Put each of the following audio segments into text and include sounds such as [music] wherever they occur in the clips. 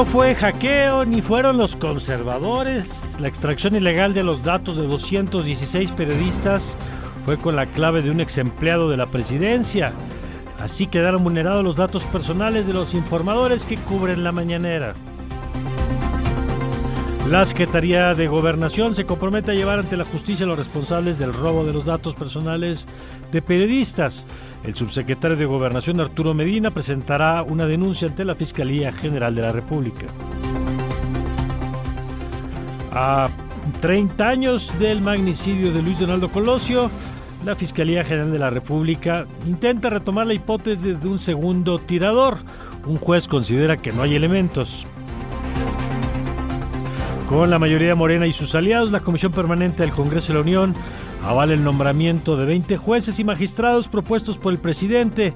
No fue hackeo ni fueron los conservadores. La extracción ilegal de los datos de 216 periodistas fue con la clave de un ex empleado de la presidencia. Así quedaron vulnerados los datos personales de los informadores que cubren la mañanera. La Secretaría de Gobernación se compromete a llevar ante la justicia a los responsables del robo de los datos personales de periodistas. El subsecretario de Gobernación Arturo Medina presentará una denuncia ante la Fiscalía General de la República. A 30 años del magnicidio de Luis Donaldo Colosio, la Fiscalía General de la República intenta retomar la hipótesis de un segundo tirador. Un juez considera que no hay elementos. Con la mayoría morena y sus aliados, la Comisión Permanente del Congreso de la Unión avala el nombramiento de 20 jueces y magistrados propuestos por el presidente,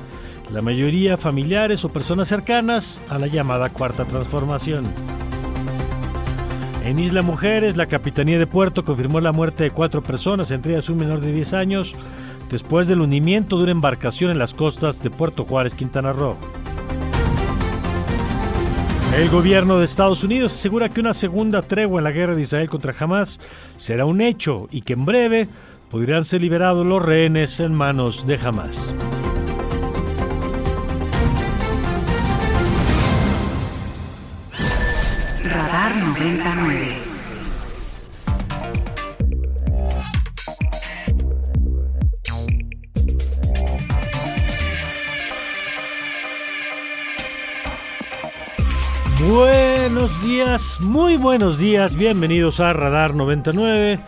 la mayoría familiares o personas cercanas a la llamada Cuarta Transformación. En Isla Mujeres, la Capitanía de Puerto confirmó la muerte de cuatro personas, entre ellas un menor de 10 años, después del hundimiento de una embarcación en las costas de Puerto Juárez, Quintana Roo. El gobierno de Estados Unidos asegura que una segunda tregua en la guerra de Israel contra Hamas será un hecho y que en breve podrían ser liberados los rehenes en manos de Hamas. Radar 99. Buenos días, muy buenos días, bienvenidos a Radar 99.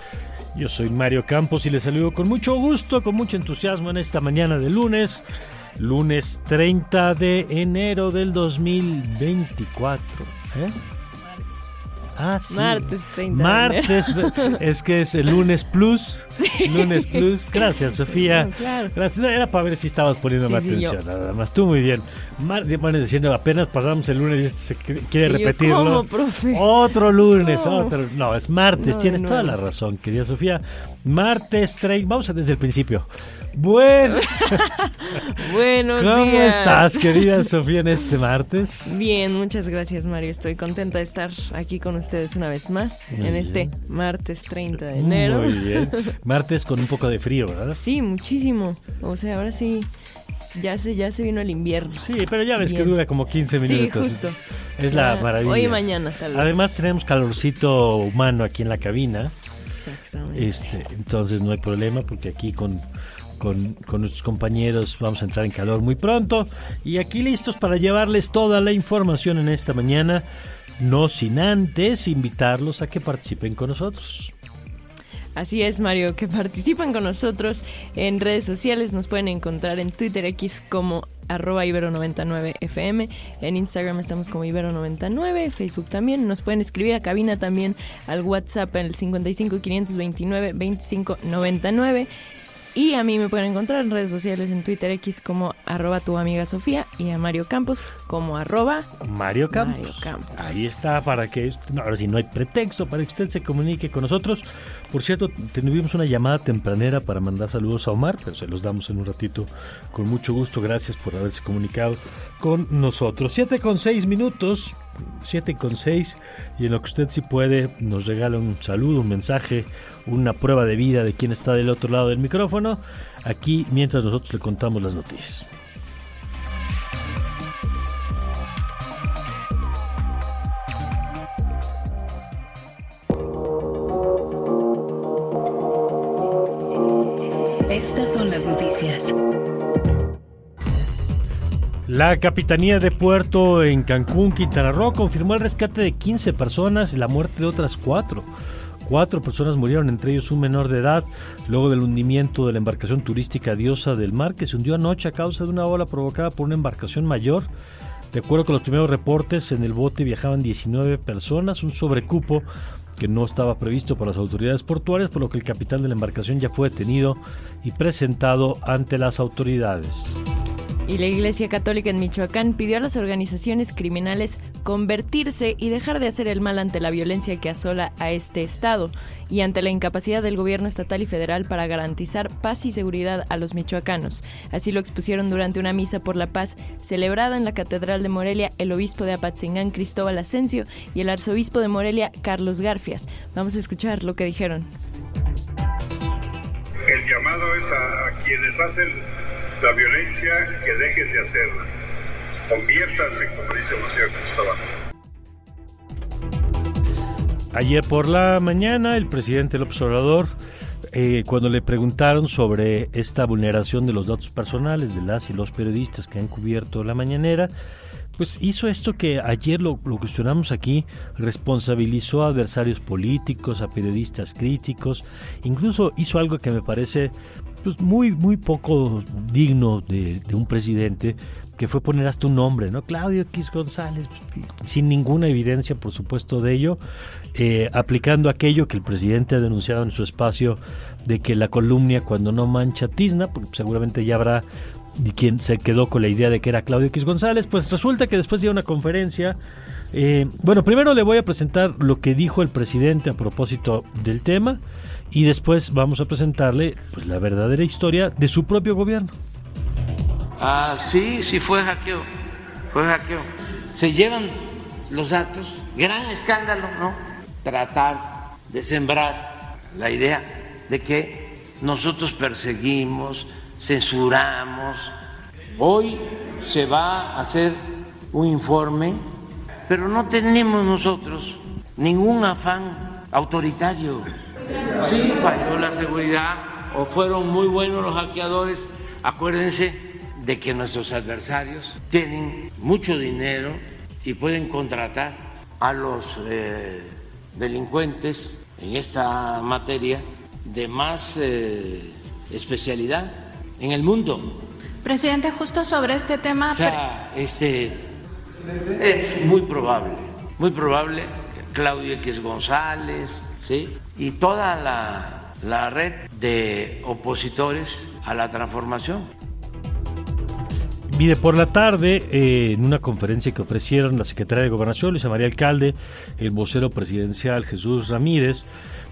Yo soy Mario Campos y les saludo con mucho gusto, con mucho entusiasmo en esta mañana de lunes, lunes 30 de enero del 2024. ¿eh? Ah, sí. Martes 30 de Martes, es que es el lunes plus. [laughs] Lunes plus. Gracias, Sofía. No, claro. Gracias. No, era para ver si estabas poniendo Sí, más sí, atención, yo. nada más. Tú muy bien. Mar bueno, diciendo, apenas pasamos el lunes y este se qu- quiere Y yo, repetirlo. ¿cómo, profe? Otro lunes, ¿Cómo? otro. No, es martes. No, Tienes no, toda no. la razón, querida Sofía. Martes 30. Vamos a desde el principio. Bueno, [laughs] Buenos ¿cómo días. estás, querida Sofía, en este martes? Bien, muchas gracias, Mario. Estoy contenta de estar aquí con ustedes una vez más Muy en bien. este martes 30 de enero. Muy bien. [laughs] Martes con un poco de frío, ¿verdad? Sí, muchísimo. O sea, ahora sí, ya se, ya se vino el invierno. Sí, pero ya ves que dura como 15 Sí, minutos. justo. Es la maravilla. Hoy y mañana, tal vez. Además tenemos calorcito humano aquí en la cabina, Exactamente. este, entonces no hay problema porque aquí con, con, nuestros compañeros vamos a entrar en calor muy pronto y aquí listos para llevarles toda la información en esta mañana, no sin antes invitarlos a que participen con nosotros. Así es, Mario, que participan con nosotros en redes sociales. Nos pueden encontrar en Twitter X como arroba ibero99fm. En Instagram estamos como ibero99, Facebook también. Nos pueden escribir a cabina también al WhatsApp en el 55 529 25 99. Y a mí me pueden encontrar en redes sociales en Twitter X como arroba tu amiga Sofía y a Mario Campos como arroba Mario Campos. Mario Campos. Ahí está para que, ahora sí, no hay pretexto para que usted se comunique con nosotros. Por cierto, tuvimos una llamada tempranera para mandar saludos a Omar, pero se los damos en un ratito con mucho gusto. Gracias por haberse comunicado con nosotros. Siete con seis minutos, siete con seis, y en lo que usted sí puede, nos regala un saludo, un mensaje, una prueba de vida de quien está del otro lado del micrófono, aquí mientras nosotros le contamos las. Noticias. La Capitanía de Puerto en Cancún, Quintana Roo, confirmó el rescate de 15 personas y la muerte de otras cuatro. Cuatro personas murieron, entre ellos un menor de edad, luego del hundimiento de la embarcación turística Diosa del Mar, que se hundió anoche a causa de una ola provocada por una embarcación mayor. De acuerdo con los primeros reportes, en el bote viajaban 19 personas, un sobrecupo que no estaba previsto por las autoridades portuarias, por lo que el capitán de la embarcación ya fue detenido y presentado ante las autoridades. Y la Iglesia Católica en Michoacán pidió a las organizaciones criminales convertirse y dejar de hacer el mal ante la violencia que asola a este Estado y ante la incapacidad del gobierno estatal y federal para garantizar paz y seguridad a los michoacanos. Así lo expusieron durante una misa por la paz celebrada en la Catedral de Morelia el obispo de Apatzingán Cristóbal Asensio y el arzobispo de Morelia Carlos Garfias. Vamos a escuchar lo que dijeron. El llamado es a, a quienes hacen la violencia que dejen de hacerla. Conviértanse, como dice José Cristóbal. Ayer por la mañana, el presidente López Obrador, eh, cuando le preguntaron sobre esta vulneración de los datos personales de las y los periodistas que han cubierto la mañanera, pues hizo esto que ayer lo, lo, cuestionamos aquí, responsabilizó a adversarios políticos, a periodistas críticos, incluso hizo algo que me parece pues muy, muy poco digno de, un presidente, que fue poner hasta un nombre, ¿no? Claudio X González, sin ninguna evidencia, por supuesto, de ello, eh, aplicando aquello que el presidente ha denunciado en su espacio de que la columna cuando no mancha tizna, porque seguramente ya habrá quien se quedó con la idea de que era Claudio X González, pues resulta que después de una conferencia, eh, bueno, primero le voy a presentar lo que dijo el presidente a propósito del tema, y después vamos a presentarle pues, la verdadera historia de su propio gobierno. Ah, sí, sí fue hackeo, fue hackeo. Se llevan los datos, gran escándalo, ¿no? Tratar de sembrar la idea de que nosotros perseguimos, censuramos. Hoy se va a hacer un informe, pero no tenemos nosotros ningún afán autoritario. Sí, falló la seguridad o fueron muy buenos los hackeadores. Acuérdense de que nuestros adversarios tienen mucho dinero y pueden contratar a los eh, delincuentes en esta materia de más eh, especialidad en el mundo. Presidente, justo sobre este tema. O sea, este es muy probable, muy probable Claudio X González, ¿sí? y toda la, red de opositores a la transformación. Mire, por la tarde, eh, en una conferencia que ofrecieron la secretaria de Gobernación, Luisa María Alcalde, el vocero presidencial Jesús Ramírez,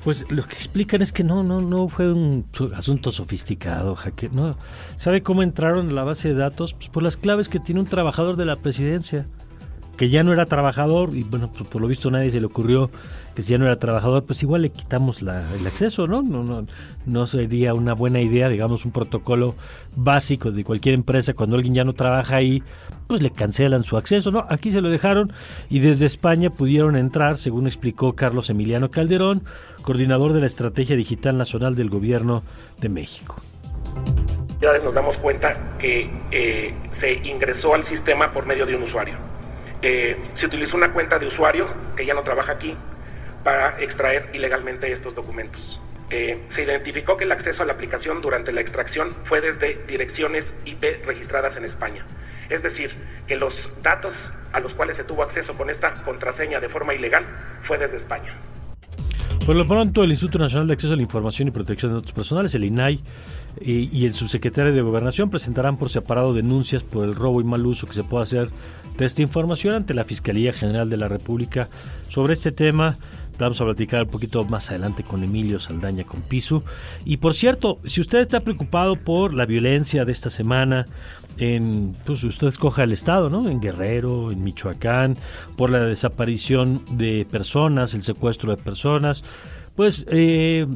pues lo que explican es que no, no, no fue un asunto sofisticado, jaque, no. ¿Sabe cómo entraron a la base de datos? Pues por las claves que tiene un trabajador de la presidencia que ya no era trabajador y bueno, pues por lo visto nadie se le ocurrió que si ya no era trabajador, pues igual le quitamos el acceso, ¿no? No, ¿no? no sería una buena idea, digamos, un protocolo básico de cualquier empresa cuando alguien ya no trabaja ahí, pues le cancelan su acceso, ¿no? Aquí se lo dejaron y desde España pudieron entrar, según explicó Carlos Emiliano Calderón, coordinador de la Estrategia Digital Nacional del Gobierno de México Ya nos damos cuenta que eh, se ingresó al sistema por medio de un usuario se utilizó una cuenta de usuario que ya no trabaja aquí para extraer ilegalmente estos documentos. se identificó que el acceso a la aplicación durante la extracción fue desde direcciones IP registradas en España. Es decir, que los datos a los cuales se tuvo acceso con esta contraseña de forma ilegal fue desde España. Por lo pronto, el Instituto Nacional de Acceso a la Información y Protección de Datos Personales, el INAI, y, el subsecretario de Gobernación presentarán por separado denuncias por el robo y mal uso que se puede hacer de esta información ante la Fiscalía General de la República. Sobre este tema vamos a platicar un poquito más adelante con Emilio Saldaña con Pisu. Y por cierto, si usted está preocupado por la violencia de esta semana, en, pues usted escoja el estado, ¿no? En Guerrero, en Michoacán, por la desaparición de personas, el secuestro de personas. Pues eh,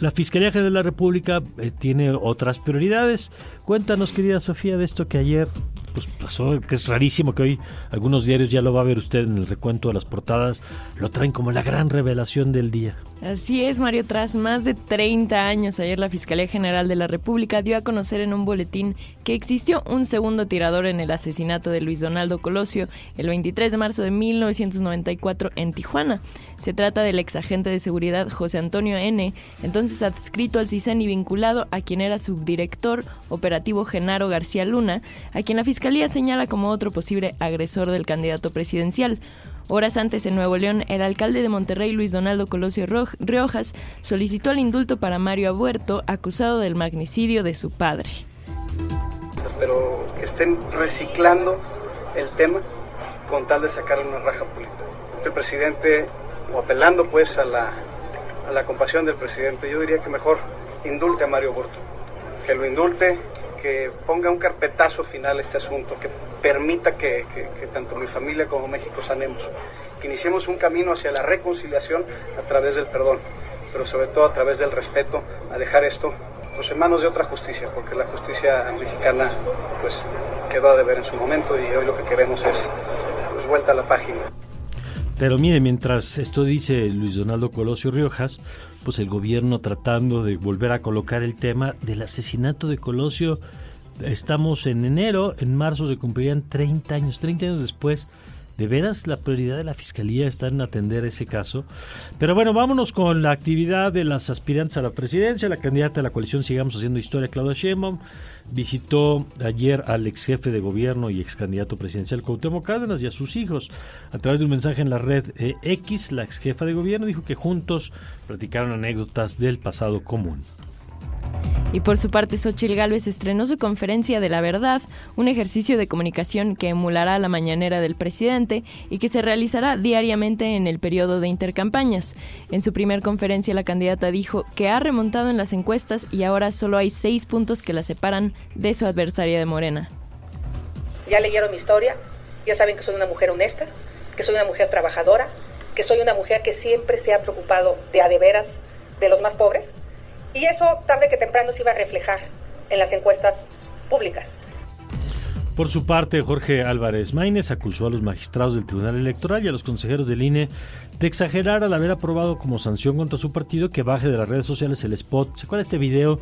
la Fiscalía General de la República eh, tiene otras prioridades. Cuéntanos, querida Sofía, de esto que ayer pues pasó, que es rarísimo que hoy algunos diarios ya lo va a ver usted en el recuento de las portadas, lo traen como la gran revelación del día. Así es, Mario, tras más de 30 años, ayer la Fiscalía General de la República dio a conocer en un boletín que existió un segundo tirador en el asesinato de Luis Donaldo Colosio el 23 de marzo de 1994 en Tijuana. Se trata del ex agente de seguridad José Antonio N., entonces adscrito al CISEN y vinculado a quien era subdirector operativo Genaro García Luna, a quien la Fiscalía señala como otro posible agresor del candidato presidencial. Horas antes en Nuevo León, el alcalde de Monterrey, Luis Donaldo Colosio Riojas, solicitó el indulto para Mario Abuerto, acusado del magnicidio de su padre. Pero que estén reciclando el tema con tal de sacar una raja política. El presidente o apelando pues a la, a la compasión del presidente, yo diría que mejor indulte a Mario Borto, que lo indulte, que ponga un carpetazo final a este asunto, que permita que, que, tanto mi familia como México sanemos, que iniciemos un camino hacia la reconciliación a través del perdón, pero sobre todo a través del respeto, a dejar esto pues, en manos de otra justicia, porque la justicia mexicana pues quedó a deber en su momento y hoy lo que queremos es pues, vuelta a la página. Pero mire, mientras esto dice Luis Donaldo Colosio Riojas, pues el gobierno tratando de volver a colocar el tema del asesinato de Colosio, estamos en enero, en marzo se cumplirían 30 años, 30 años después ¿De veras la prioridad de la Fiscalía está en atender ese caso? Pero bueno, vámonos con la actividad de las aspirantes a la presidencia. La candidata de la coalición Sigamos Haciendo Historia, Claudia Sheinbaum, visitó ayer al ex jefe de gobierno y ex candidato presidencial Cuauhtémoc Cárdenas y a sus hijos. A través de un mensaje en la red eh, X, la ex jefa de gobierno dijo que juntos platicaron anécdotas del pasado común. Y por su parte, Xochil Gálvez estrenó su conferencia de la verdad, un ejercicio de comunicación que emulará la mañanera del presidente y que se realizará diariamente en el periodo de intercampañas. En su primer conferencia, la candidata dijo que ha remontado en las encuestas y ahora solo hay seis puntos que la separan de su adversaria de Morena. Ya leyeron mi historia, ya saben que soy una mujer honesta, que soy una mujer trabajadora, que soy una mujer que siempre se ha preocupado de a de veras de los más pobres y eso tarde que temprano se iba a reflejar en las encuestas públicas. Por su parte, Jorge Álvarez Maínez acusó a los magistrados del Tribunal Electoral y a los consejeros del INE de exagerar al haber aprobado como sanción contra su partido que baje de las redes sociales el spot. ¿Se acuerda este video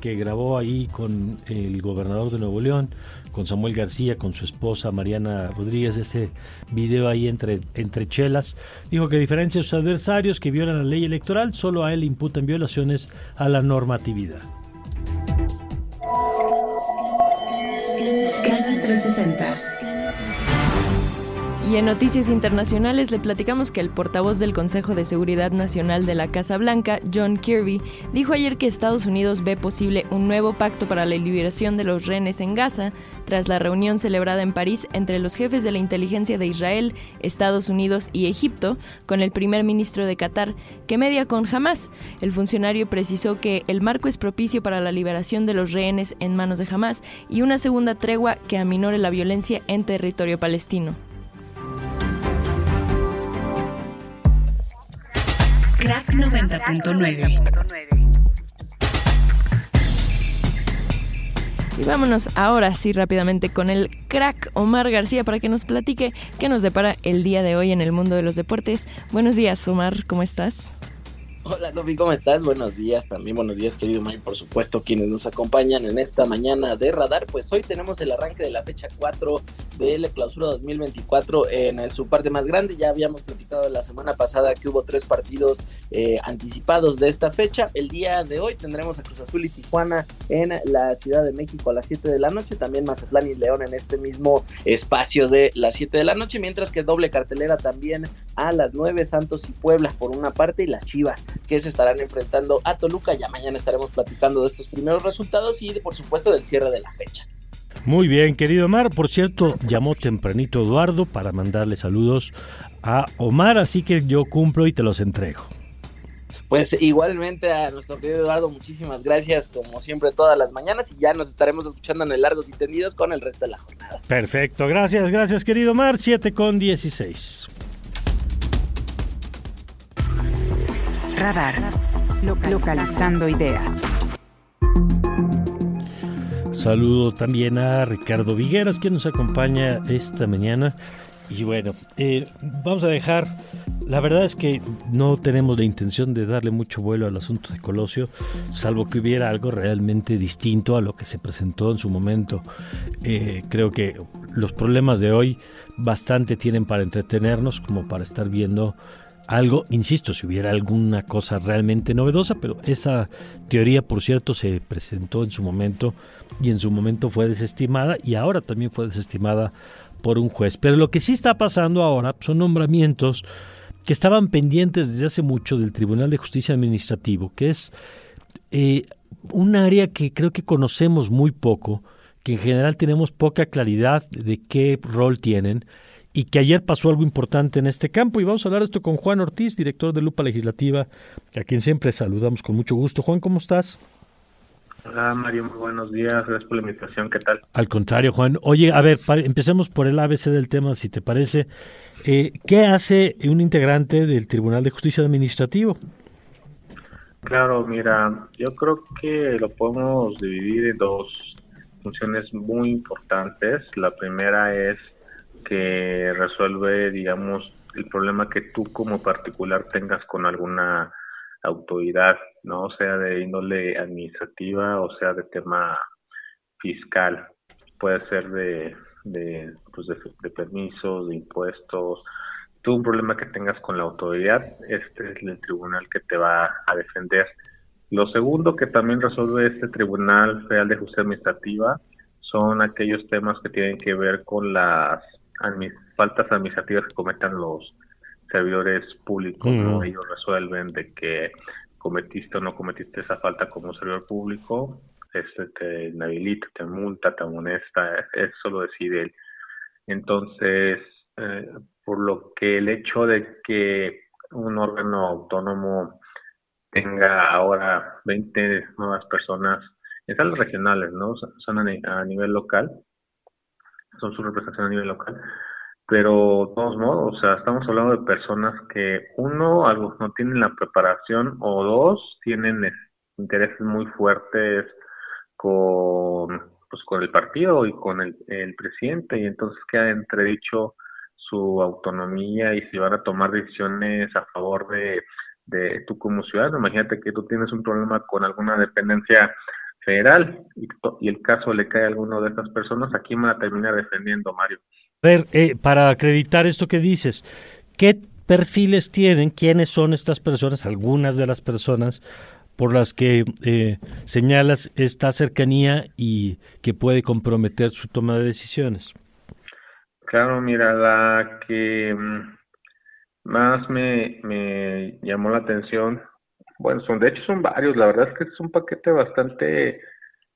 que grabó ahí con el gobernador de Nuevo León, con Samuel García, con su esposa Mariana Rodríguez, ese video ahí entre, entre chelas, dijo que a diferencia de sus adversarios que violan la ley electoral, solo a él imputan violaciones a la normatividad. 360. Y en noticias internacionales le platicamos que el portavoz del Consejo de Seguridad Nacional de la Casa Blanca, John Kirby, dijo ayer que Estados Unidos ve posible un nuevo pacto para la liberación de los rehenes en Gaza tras la reunión celebrada en París entre los jefes de la inteligencia de Israel, Estados Unidos y Egipto con el primer ministro de Qatar, que media con Hamas. El funcionario precisó que el marco es propicio para la liberación de los rehenes en manos de Hamas y una segunda tregua que aminore la violencia en territorio palestino. 90.9. Y vámonos ahora sí rápidamente con el crack Omar García para que nos platique qué nos depara el día de hoy en el mundo de los deportes. Buenos días, Omar, ¿cómo estás? Hola Sofi, ¿cómo estás? Buenos días, también buenos días querido May, por supuesto quienes nos acompañan en esta mañana de radar, pues hoy tenemos el arranque de la fecha 4 de la clausura 2024 en su parte más grande, ya habíamos platicado la semana pasada que hubo tres partidos eh, anticipados de esta fecha, el día de hoy tendremos a Cruz Azul y Tijuana en la Ciudad de México a las 7 de la noche, también Mazatlán y León en este mismo espacio de las 7 de la noche, mientras que doble cartelera también a las 9 Santos y Puebla por una parte y las Chivas que se estarán enfrentando a Toluca. Ya mañana estaremos platicando de estos primeros resultados y por supuesto del cierre de la fecha. Muy bien, querido Omar. Por cierto, llamó tempranito Eduardo para mandarle saludos a Omar, así que yo cumplo y te los entrego. Pues igualmente a nuestro querido Eduardo, muchísimas gracias como siempre todas las mañanas y ya nos estaremos escuchando en el Largos y Tendidos con el resto de la jornada. Perfecto, gracias, gracias querido Omar, 7 con 16. Radar. Localizando ideas. Saludo también a Ricardo Vigueras, quien nos acompaña esta mañana. Y bueno, eh, vamos a dejar, la verdad es que no tenemos la intención de darle mucho vuelo al asunto de Colosio, salvo que hubiera algo realmente distinto a lo que se presentó en su momento. Eh, creo que los problemas de hoy bastante tienen para entretenernos como para estar viendo algo, insisto, si hubiera alguna cosa realmente novedosa, pero esa teoría, por cierto, se presentó en su momento y en su momento fue desestimada y ahora también fue desestimada por un juez. Pero lo que sí está pasando ahora son nombramientos que estaban pendientes desde hace mucho del Tribunal de Justicia Administrativo, que es eh, un área que creo que conocemos muy poco, que en general tenemos poca claridad de qué rol tienen y que ayer pasó algo importante en este campo. Y vamos a hablar de esto con Juan Ortiz, director de Lupa Legislativa, a quien siempre saludamos con mucho gusto. Juan, ¿cómo estás? Hola Mario, muy buenos días, gracias por la invitación, ¿qué tal? Al contrario, Juan. Oye, a ver, empecemos por el ABC del tema, si te parece. Eh, ¿Qué hace un integrante del Tribunal de Justicia Administrativo? Claro, mira, yo creo que lo podemos dividir en dos funciones muy importantes. La primera es que resuelve, digamos, el problema que tú como particular tengas con alguna autoridad, no sea de índole administrativa o sea de tema fiscal, puede ser de, de, pues de, permisos, de impuestos, tú un problema que tengas con la autoridad, este es el tribunal que te va a defender. Lo segundo que también resuelve este Tribunal Federal de Justicia Administrativa son aquellos temas que tienen que ver con las faltas administrativas que cometan los servidores públicos, ¿no? Ellos resuelven de que cometiste o no cometiste esa falta como servidor público, este te inhabilita, te multa, te amonesta, eso lo decide él. Entonces, eh, por lo que el hecho de que un órgano autónomo tenga ahora 20 nuevas personas, en salas regionales, ¿no? Son a nivel local, son su representación a nivel local, pero de todos modos, o sea, estamos hablando de personas que uno, algo no tienen la preparación o dos, tienen intereses muy fuertes con pues con el partido y con el, presidente y entonces queda entredicho su autonomía y si van a tomar decisiones a favor de, de tú como ciudadano. Imagínate que tú tienes un problema con alguna dependencia federal y, el caso le cae a alguno de estas personas, aquí me van a terminar defendiendo, Mario? A ver, eh, para acreditar esto que dices, ¿qué perfiles tienen? ¿Quiénes son estas personas? Algunas de las personas por las que eh, señalas esta cercanía y que puede comprometer su toma de decisiones. Claro, mira, la que mm, más me, me llamó la atención bueno, son de hecho son varios, la verdad es que es un paquete bastante,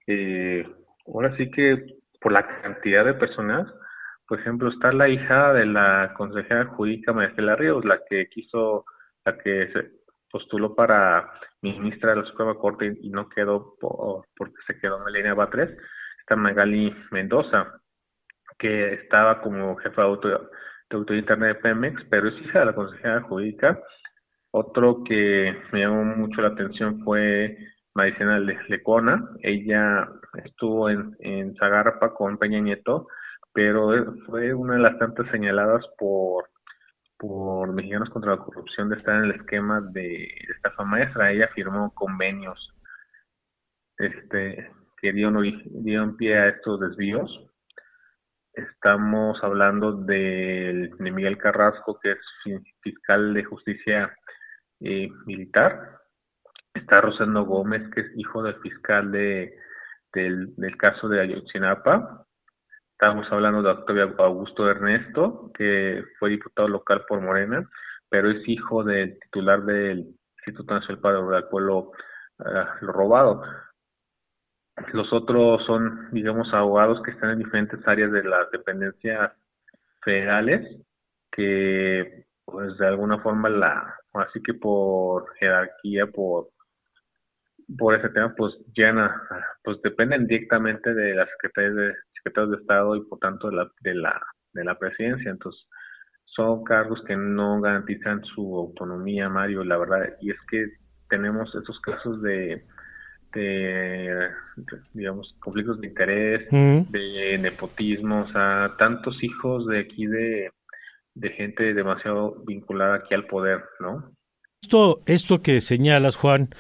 eh, ahora sí que por la cantidad de personas, por ejemplo, está la hija de la consejera jurídica María Ríos, la que quiso, la que se postuló para ministra de la Suprema Corte y, no quedó porque se quedó línea BA3, está Magali Mendoza, que estaba como jefa de, auto, de autoridad interna de Pemex, pero es hija de la consejera jurídica, otro que me llamó mucho la atención fue Maricena Lecona. Ella estuvo en, en Zagarpa con Peña Nieto, pero fue una de las tantas señaladas por por Mexicanos contra la Corrupción de estar en el esquema de estafa maestra. Ella firmó convenios este, que dieron, dieron pie a estos desvíos. Estamos hablando de Miguel Carrasco, que es fiscal de justicia eh, militar. Está Rosendo Gómez, que es hijo del fiscal de, del, caso de Ayotzinapa. Estamos hablando de Octavio Augusto Ernesto, que fue diputado local por Morena, pero es hijo del titular del Instituto Nacional para el Pueblo lo robado. Los otros son, digamos, abogados que están en diferentes áreas de las dependencias federales, que pues de alguna forma la, así que por jerarquía, por por ese tema, pues llena, pues dependen directamente de las secretarias de, secretarios de Estado y por tanto de la, de la, de la presidencia. Entonces, son cargos que no garantizan su autonomía, Mario, la verdad. Y es que tenemos esos casos de, de, digamos, conflictos de interés, Mm. de nepotismo, o sea, tantos hijos de aquí de, de gente demasiado vinculada aquí al poder, ¿no? Esto, esto que señalas, Juan,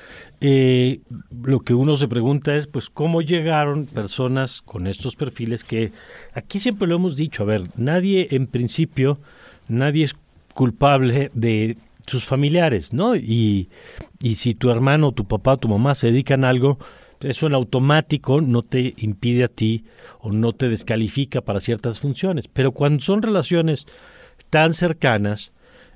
eh, lo que uno se pregunta es, pues, ¿cómo llegaron personas con estos perfiles que aquí siempre lo hemos dicho, a ver, nadie en principio, nadie es culpable de sus familiares, ¿no? Y, y si tu hermano, tu papá, tu mamá se dedican a algo, eso en automático no te impide a ti o no te descalifica para ciertas funciones. Pero cuando son relaciones tan cercanas,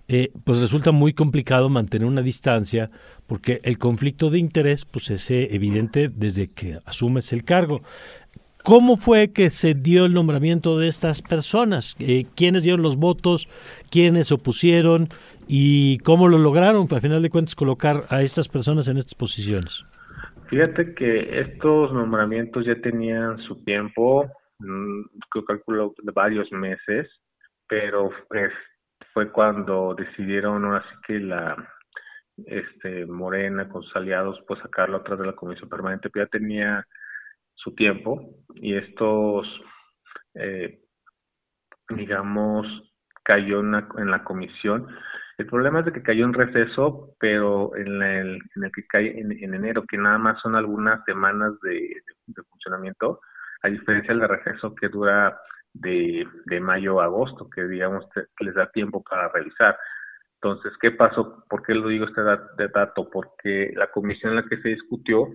eh, pues resulta muy complicado mantener una distancia porque el conflicto de interés pues es eh, evidente desde que asumes el cargo. ¿Cómo fue que se dio el nombramiento de estas personas? Eh, ¿Quiénes dieron los votos? ¿Quiénes opusieron? ¿Y cómo lo lograron, al final de cuentas, colocar a estas personas en estas posiciones? Fíjate que estos nombramientos ya tenían su tiempo, mm, yo calculo varios meses, pero pues, fue cuando decidieron ahora sí que la este Morena con sus aliados pues sacarlo atrás de la comisión permanente, pero ya tenía su tiempo y estos eh, digamos cayó en la, en la comisión. El problema es de que cayó en receso, pero en, la, en el que cae en, en, enero, que nada más son algunas semanas de, de funcionamiento, a diferencia del receso que dura de, de mayo a agosto, que digamos les da tiempo para revisar. Entonces, ¿qué pasó? ¿Por qué lo digo este dato? Porque la comisión en la que se discutió,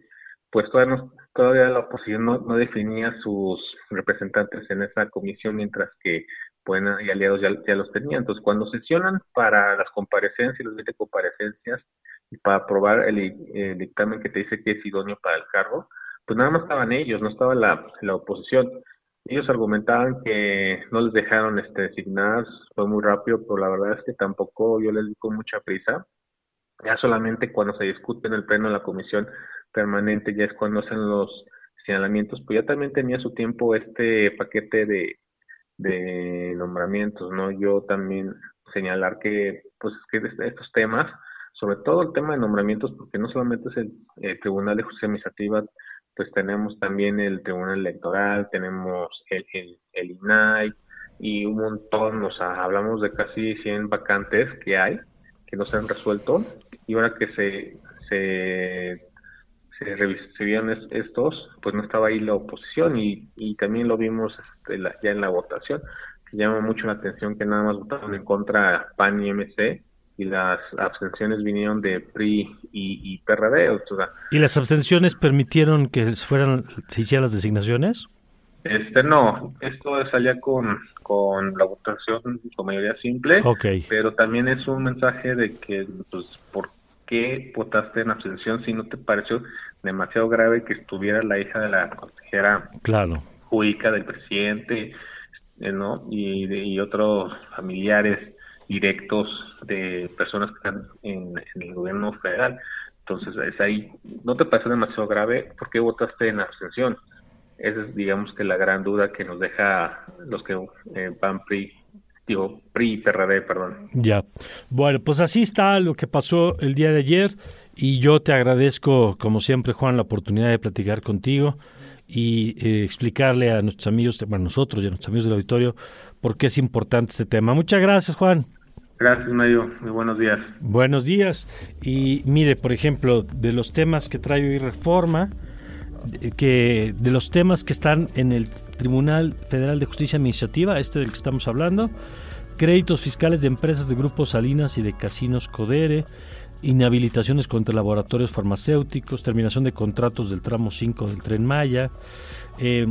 pues todavía, no, todavía la oposición no, definía sus representantes en esa comisión, mientras que buena y aliados ya, ya, los tenían. Entonces, cuando sesionan para las comparecencias, los 20 comparecencias, y para aprobar el, el, dictamen que te dice que es idóneo para el cargo, pues nada más estaban ellos, no estaba la, la oposición. Ellos argumentaban que no les dejaron este, designar, fue muy rápido, pero la verdad es que tampoco yo les di con mucha prisa. Ya solamente cuando se discute en el pleno de la comisión permanente, ya es cuando hacen los señalamientos, pues ya también tenía su tiempo este paquete de, de nombramientos, ¿no? Yo también señalar que, pues, que estos temas, sobre todo el tema de nombramientos, porque no solamente es el, el Tribunal de Justicia Administrativa, pues tenemos también el Tribunal Electoral, tenemos el, el, INAI y un montón, o sea, hablamos de casi 100 vacantes que hay, que no se han resuelto, y ahora que se, se se recibieron estos, pues no estaba ahí la oposición y, y también lo vimos este, ya en la votación, que llama mucho la atención que nada más votaron en contra PAN y MC y las abstenciones vinieron de PRI y, y PRD. O sea, ¿Y las abstenciones permitieron que fueran se hicieran las designaciones? Este no, esto salía con, con la votación con mayoría simple, okay. pero también es un mensaje de que, pues, ¿por qué votaste en abstención si no te pareció demasiado grave que estuviera la hija de la consejera claro. jurídica del presidente, ¿no? Y, de, y otros familiares directos de personas que están en, el gobierno federal. Entonces, es ahí, ¿no te parece demasiado grave? ¿Por qué votaste en abstención? Esa es, digamos, que la gran duda que nos deja los que eh, van PRI digo, PRI y perdón. Ya. Bueno, pues así está lo que pasó el día de ayer y yo te agradezco, como siempre, Juan, la oportunidad de platicar contigo y eh, explicarle a nuestros amigos, bueno, nosotros y a nuestros amigos del auditorio, por qué es importante este tema. Muchas gracias, Juan. Gracias, Mario. Muy buenos días. Buenos días. Y mire, por ejemplo, de los temas que trae hoy Reforma, que de los temas que están en el Tribunal Federal de Justicia Administrativa, este del que estamos hablando, créditos fiscales de empresas de Grupo Salinas y de Casinos Codere, inhabilitaciones contra laboratorios farmacéuticos, terminación de contratos del tramo 5 del tren Maya, eh,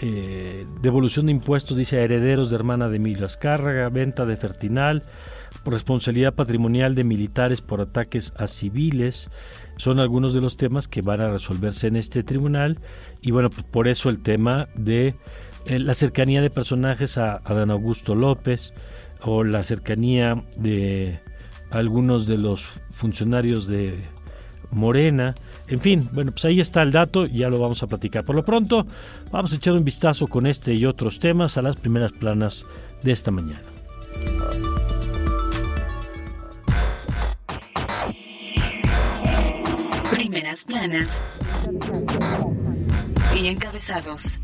eh, devolución de impuestos, dice, a herederos de hermana de Emilio Azcárraga, venta de Fertinal, responsabilidad patrimonial de militares por ataques a civiles, son algunos de los temas que van a resolverse en este tribunal. Y bueno, pues por eso el tema de eh, la cercanía de personajes a Adán Augusto López o la cercanía de algunos de los funcionarios de Morena, en fin, bueno, pues ahí está el dato ya lo vamos a platicar. Por lo pronto, vamos a echar un vistazo con este y otros temas a las primeras planas de esta mañana. Primeras planas Y encabezados.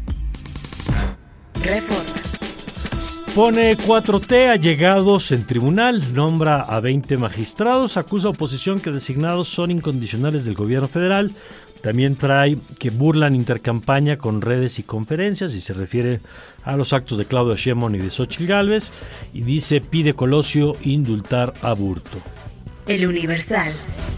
Pone 4T allegados en tribunal, nombra a 20 magistrados, acusa a oposición que designados son incondicionales del gobierno federal. También trae que burlan intercampaña con redes y conferencias y se refiere a los actos de Claudio Sheinbaum y de Xochitl Gálvez y dice pide Colosio indultar a. El Universal.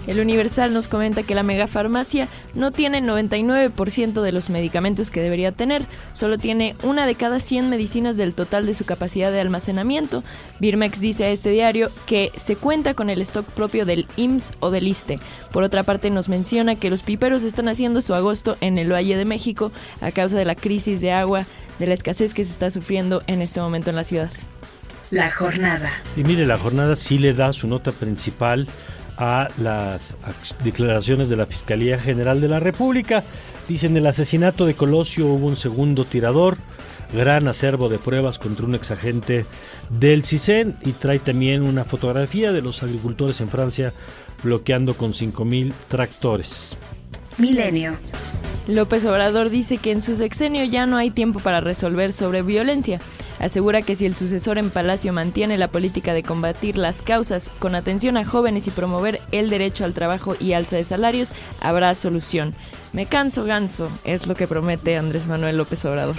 El Universal nos comenta que la megafarmacia no tiene 99% de los medicamentos que debería tener, solo tiene una de cada 100 medicinas del total de su capacidad de almacenamiento. Birmex dice a este diario que se cuenta con el stock propio del IMSS o del ISTE. Por otra parte nos menciona que los piperos están haciendo su agosto en el Valle de México a causa de la crisis de agua, de la escasez que se está sufriendo en este momento en la ciudad. La jornada. Y mire, la jornada sí le da su nota principal a las declaraciones de la Fiscalía General de la República. Dicen el asesinato de Colosio hubo un segundo tirador, gran acervo de pruebas contra un exagente del CISEN y trae también una fotografía de los agricultores en Francia bloqueando con 5.000 tractores. Milenio. López Obrador dice que en su sexenio ya no hay tiempo para resolver sobre violencia. Asegura que si el sucesor en Palacio mantiene la política de combatir las causas con atención a jóvenes y promover el derecho al trabajo y alza de salarios, habrá solución. Me canso ganso, es lo que promete Andrés Manuel López Obrador.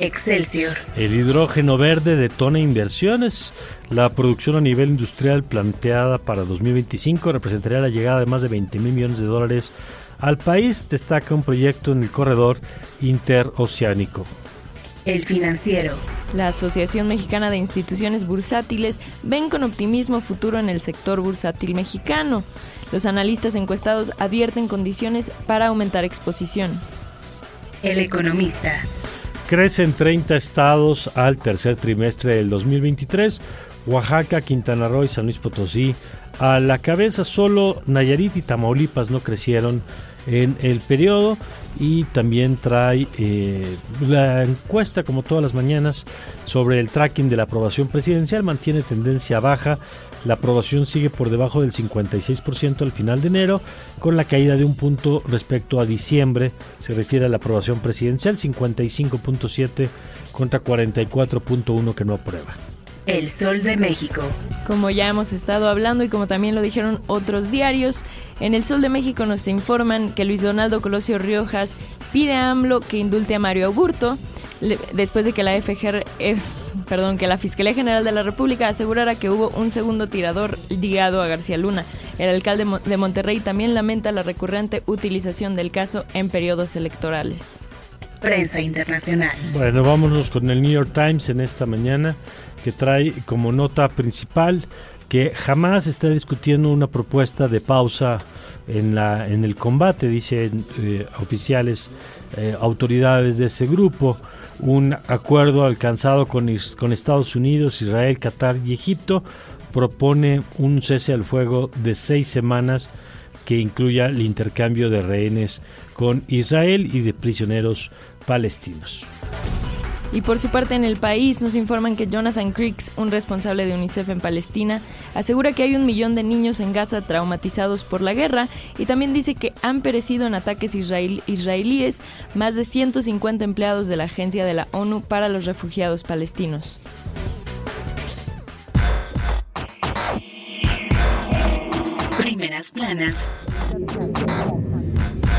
Excelsior. El hidrógeno verde detona inversiones. La producción a nivel industrial planteada para 2025 representaría la llegada de más de 20 mil millones de dólares al país. Destaca un proyecto en el corredor interoceánico. El financiero. La Asociación Mexicana de Instituciones Bursátiles ven con optimismo futuro en el sector bursátil mexicano. Los analistas encuestados advierten condiciones para aumentar exposición. El economista. Crecen 30 estados al tercer trimestre del 2023. Oaxaca, Quintana Roo y San Luis Potosí a la cabeza. Solo Nayarit y Tamaulipas no crecieron en el periodo y también trae eh, la encuesta como todas las mañanas sobre el tracking de la aprobación presidencial. Mantiene tendencia baja. La aprobación sigue por debajo del 56% al final de enero con la caída de un punto respecto a diciembre. Se refiere a la aprobación presidencial 55.7 contra 44.1 que no aprueba el Sol de México. Como ya hemos estado hablando y como también lo dijeron otros diarios, en el Sol de México nos informan que Luis Donaldo Colosio Riojas pide a AMLO que indulte a Mario Augusto después de que la FGR, eh, perdón, que la Fiscalía General de la República asegurara que hubo un segundo tirador ligado a García Luna. El alcalde de Monterrey también lamenta la recurrente utilización del caso en periodos electorales. Prensa internacional. Bueno, vámonos con el New York Times en esta mañana que trae como nota principal que jamás está discutiendo una propuesta de pausa en, la, en el combate, dicen eh, oficiales, eh, autoridades de ese grupo. Un acuerdo alcanzado con, con Estados Unidos, Israel, Qatar y Egipto propone un cese al fuego de seis semanas que incluya el intercambio de rehenes con Israel y de prisioneros palestinos. Y por su parte en el país nos informan que Jonathan Creeks, un responsable de UNICEF en Palestina, asegura que hay un millón de niños en Gaza traumatizados por la guerra y también dice que han perecido en ataques israelíes más de 150 empleados de la Agencia de la ONU para los Refugiados Palestinos. Primeras planas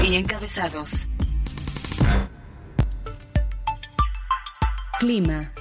y encabezados. Clima.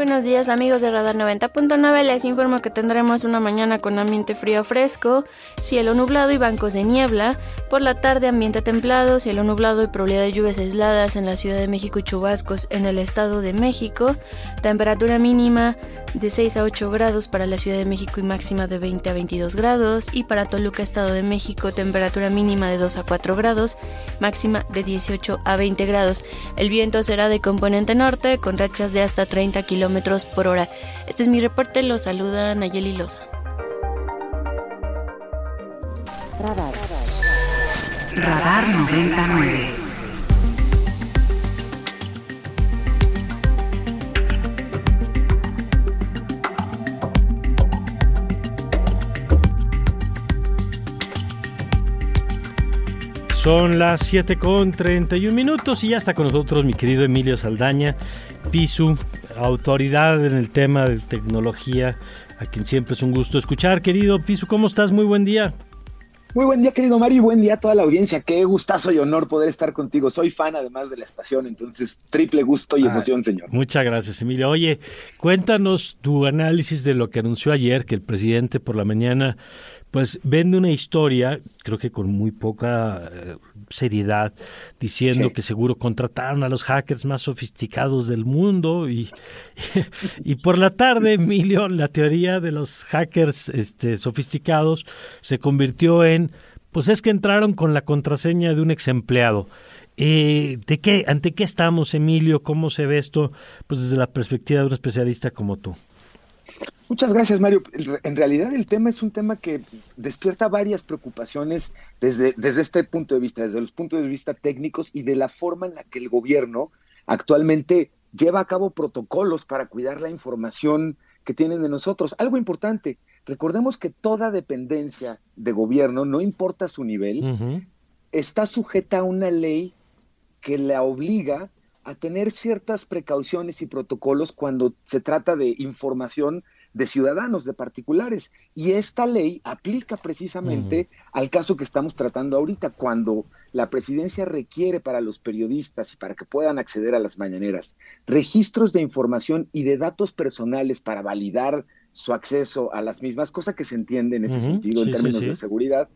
Buenos días amigos de Radar 90.9, les informo que tendremos una mañana con ambiente frío fresco, cielo nublado y bancos de niebla, por la tarde ambiente templado, cielo nublado y probabilidad de lluvias aisladas en la Ciudad de México y chubascos en el Estado de México, temperatura mínima de 6 a 8 grados para la Ciudad de México y máxima de 20 a 22 grados. Y para Toluca, Estado de México, temperatura mínima de 2 a 4 grados, máxima de 18 a 20 grados. El viento será de componente norte con rachas de hasta 30 kilómetros kilómetros por hora. Este es mi reporte, los saluda Nayeli Loza. Radar. Radar 99. Son las 7 con 31 minutos y ya está con nosotros mi querido Emilio Saldaña, Pisu, autoridad en el tema de tecnología, a quien siempre es un gusto escuchar. Querido Pisu, ¿cómo estás? Muy buen día. Muy buen día, querido Mario, y buen día a toda la audiencia. Qué gustazo y honor poder estar contigo. Soy fan además de la estación, entonces triple gusto y emoción, señor. Muchas gracias, Emilio. Oye, cuéntanos tu análisis de lo que anunció ayer, que el presidente por la mañana pues vende una historia, creo que con muy poca eh, seriedad, diciendo que seguro contrataron a los hackers más sofisticados del mundo y, [laughs] y, por la tarde, Emilio, la teoría de los hackers este, sofisticados se convirtió en, pues es que entraron con la contraseña de un ex empleado. Eh, ¿de qué, ¿Ante qué estamos, Emilio? ¿Cómo se ve esto pues desde la perspectiva de un especialista como tú? Muchas gracias, Mario. En realidad el tema es un tema que despierta varias preocupaciones desde, desde este punto de vista, desde los puntos de vista técnicos y de la forma en la que el gobierno actualmente lleva a cabo protocolos para cuidar la información que tienen de nosotros. Algo importante, recordemos que toda dependencia de gobierno, no importa su nivel, está sujeta a una ley que la obliga a tener ciertas precauciones y protocolos cuando se trata de información de ciudadanos, de particulares. Y esta ley aplica precisamente al caso que estamos tratando ahorita, cuando la presidencia requiere para los periodistas y para que puedan acceder a las mañaneras registros de información y de datos personales para validar su acceso a las mismas, cosa que se entiende en ese sentido en términos de seguridad,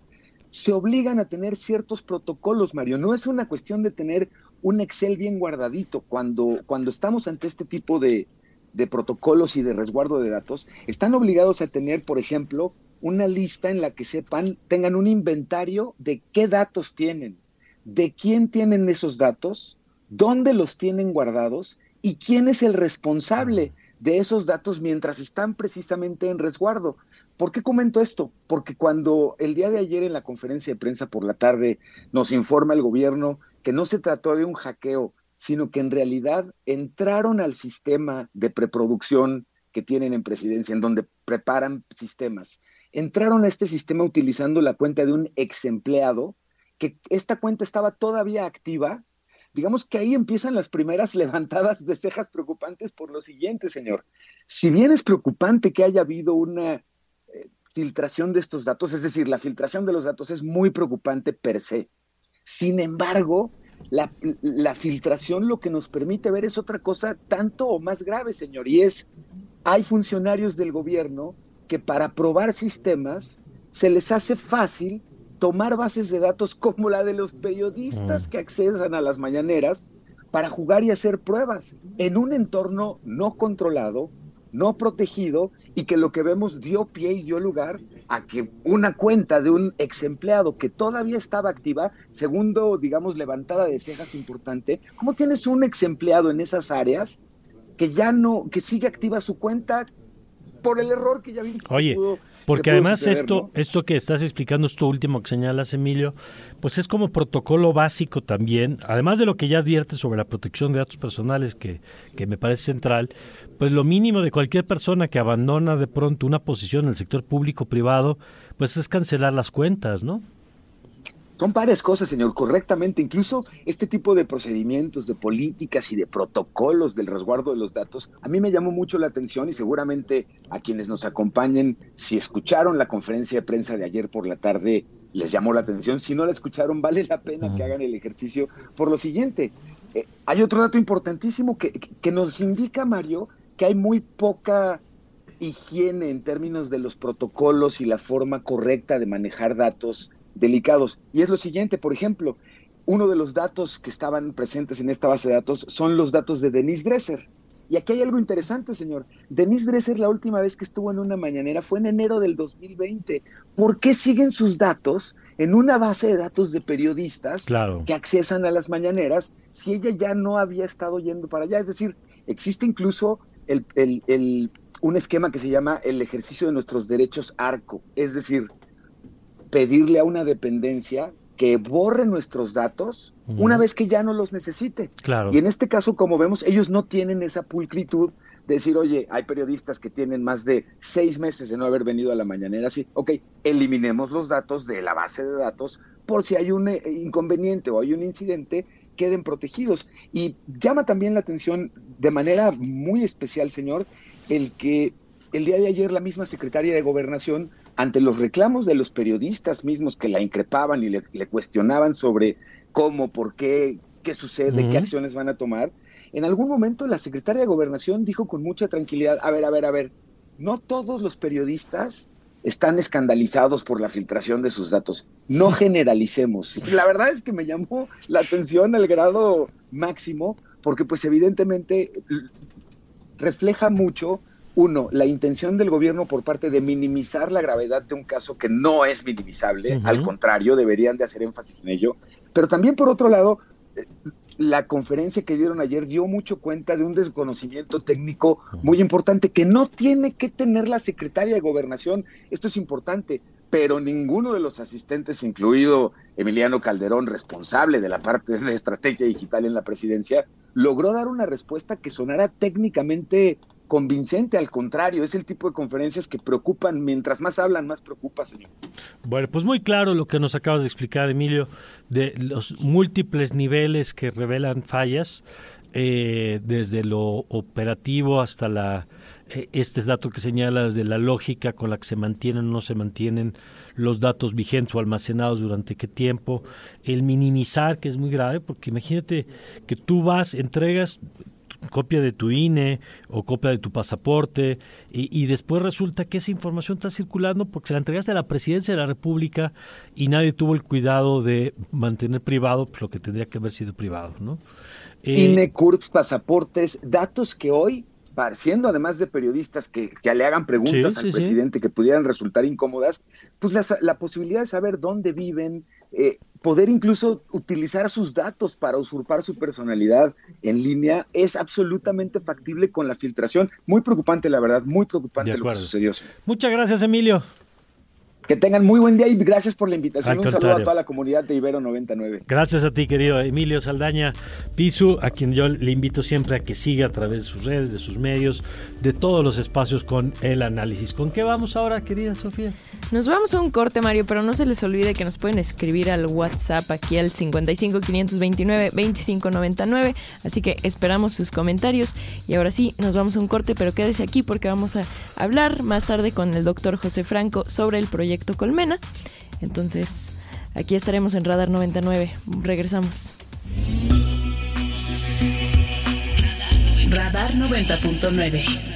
se obligan a tener ciertos protocolos, Mario. No es una cuestión de tener un Excel bien guardadito. Cuando, cuando estamos ante este tipo de, de protocolos y de resguardo de datos, están obligados a tener, por ejemplo, una lista en la que sepan, tengan un inventario de qué datos tienen, de quién tienen esos datos, dónde los tienen guardados y quién es el responsable de esos datos mientras están precisamente en resguardo. ¿Por qué comento esto? Porque cuando el día de ayer en la conferencia de prensa por la tarde nos informa el gobierno que no se trató de un hackeo, sino que en realidad entraron al sistema de preproducción que tienen en presidencia, en donde preparan sistemas. Entraron a este sistema utilizando la cuenta de un ex empleado, que esta cuenta estaba todavía activa. Digamos que ahí empiezan las primeras [laughs] levantadas de cejas preocupantes por lo siguiente, señor. Si bien es preocupante que haya habido una eh, filtración de estos datos, es decir, la filtración de los datos es muy preocupante per se. Sin embargo, la, filtración lo que nos permite ver es otra cosa tanto o más grave, señor, y es, hay funcionarios del gobierno que para probar sistemas se les hace fácil tomar bases de datos como la de los periodistas mm. que accedan a las mañaneras para jugar y hacer pruebas en un entorno no controlado, no protegido y que lo que vemos dio pie y dio lugar a que una cuenta de un ex empleado que todavía estaba activa, segundo, digamos, levantada de cejas importante, ¿cómo tienes un ex empleado en esas áreas que ya no, que sigue activa su cuenta por el error que ya vimos? Oye, porque además esto, esto que estás explicando, esto último que señalas, Emilio, pues es como protocolo básico también, además de lo que ya advierte sobre la protección de datos personales, que, que me parece central, pues lo mínimo de cualquier persona que abandona de pronto una posición en el sector público-privado, pues es cancelar las cuentas, ¿no? Son varias cosas, señor, correctamente. Incluso este tipo de procedimientos, de políticas y de protocolos del resguardo de los datos, a mí me llamó mucho la atención y seguramente a quienes nos acompañen, si escucharon la conferencia de prensa de ayer por la tarde, les llamó la atención. Si no la escucharon, vale la pena que hagan el ejercicio por lo siguiente. Eh, hay otro dato importantísimo que, que nos indica, Mario, que hay muy poca higiene en términos de los protocolos y la forma correcta de manejar datos delicados. Y es lo siguiente, por ejemplo, uno de los datos que estaban presentes en esta base de datos son los datos de Denise Dresser. Y aquí hay algo interesante, señor. Denise Dresser la última vez que estuvo en una mañanera fue en enero del 2020. ¿Por qué siguen sus datos en una base de datos de periodistas que accesan a las mañaneras si ella ya no había estado yendo para allá? Es decir, existe incluso el, el, un esquema que se llama el ejercicio de nuestros derechos ARCO. Es decir, pedirle a una dependencia que borre nuestros datos una vez que ya no los necesite. Claro. Y en este caso, como vemos, ellos no tienen esa pulcritud decir, oye, hay periodistas que tienen más de seis meses de no haber venido a la mañanera, sí, ok, eliminemos los datos de la base de datos por si hay un eh, inconveniente o hay un incidente, queden protegidos. Y llama también la atención de manera muy especial, señor, el que el día de ayer la misma secretaria de Gobernación, ante los reclamos de los periodistas mismos que la increpaban y le, cuestionaban sobre cómo, por qué, qué sucede, qué acciones van a tomar, en algún momento la secretaria de Gobernación dijo con mucha tranquilidad, a ver, a ver, a ver, no todos los periodistas están escandalizados por la filtración de sus datos. No [laughs] generalicemos. La verdad es que me llamó la atención al grado máximo, porque pues evidentemente refleja mucho, uno, la intención del gobierno por parte de minimizar la gravedad de un caso que no es minimizable, al contrario, deberían de hacer énfasis en ello, pero también por otro lado, la conferencia que dieron ayer dio mucho cuenta de un desconocimiento técnico muy importante que no tiene que tener la secretaria de gobernación. Esto es importante, pero ninguno de los asistentes, incluido Emiliano Calderón, responsable de la parte de estrategia digital en la presidencia, logró dar una respuesta que sonara técnicamente convincente, al contrario, es el tipo de conferencias que preocupan, mientras más hablan, más preocupa, señor. Bueno, pues muy claro lo que nos acabas de explicar, Emilio, de los múltiples niveles que revelan fallas, eh, desde lo operativo hasta la eh, este dato que señalas de la lógica con la que se mantienen o no se mantienen los datos vigentes o almacenados durante qué tiempo, el minimizar, que es muy grave, porque imagínate que tú vas, entregas, copia de tu INE o copia de tu pasaporte y, después resulta que esa información está circulando porque se la entregaste a la presidencia de la República y nadie tuvo el cuidado de mantener privado pues, lo que tendría que haber sido privado, ¿no? Eh, INE, CURPS, pasaportes, datos que hoy siendo además de periodistas que, que le hagan preguntas al presidente que pudieran resultar incómodas, pues la, la, posibilidad de saber dónde viven, eh, poder incluso utilizar sus datos para usurpar su personalidad en línea es absolutamente factible con la filtración. Muy preocupante, la verdad, muy preocupante lo que sucedió. Muchas gracias, Emilio. Que tengan muy buen día y gracias por la invitación. Un saludo a toda la comunidad de Ibero 99. Gracias a ti, querido Emilio Saldaña Pisu, a quien yo le invito siempre a que siga a través de sus redes, de sus medios, de todos los espacios con el análisis. ¿Con qué vamos ahora, querida Sofía? Nos vamos a un corte, Mario, pero no se les olvide que nos pueden escribir al WhatsApp aquí al 55 529 2599. Así que esperamos sus comentarios. Y ahora sí, nos vamos a un corte, pero quédese aquí porque vamos a hablar más tarde con el doctor José Franco sobre el proyecto Colmena. Entonces, aquí estaremos en Radar 99. Regresamos. Radar 90.9.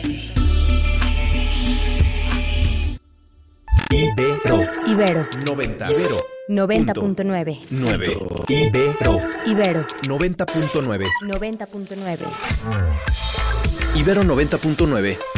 Ibero. Ibero. 90. Ibero. 90.9. 9. Ibero. Ibero. 90.9. 90.9. Ibero 90.9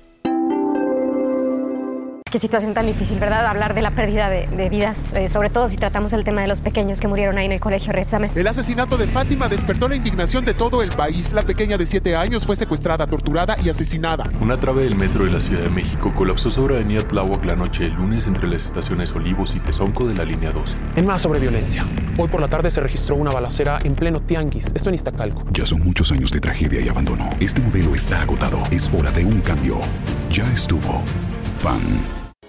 Qué situación tan difícil, ¿verdad? Hablar de la pérdida de, vidas, eh, sobre todo si tratamos el tema de los pequeños que murieron ahí en el colegio Repsame. El asesinato de Fátima despertó la indignación de todo el país. La pequeña de 7 años fue secuestrada, torturada y asesinada. Una trave del metro de la Ciudad de México colapsó sobre Avenida Tláhuac la noche del lunes entre las estaciones Olivos y Tezonco de la línea 12. En más sobre violencia. Hoy por la tarde se registró una balacera en pleno Tianguis, esto en Iztacalco. Ya son muchos años de tragedia y abandono. Este modelo está agotado. Es hora de un cambio. Ya estuvo. PAN.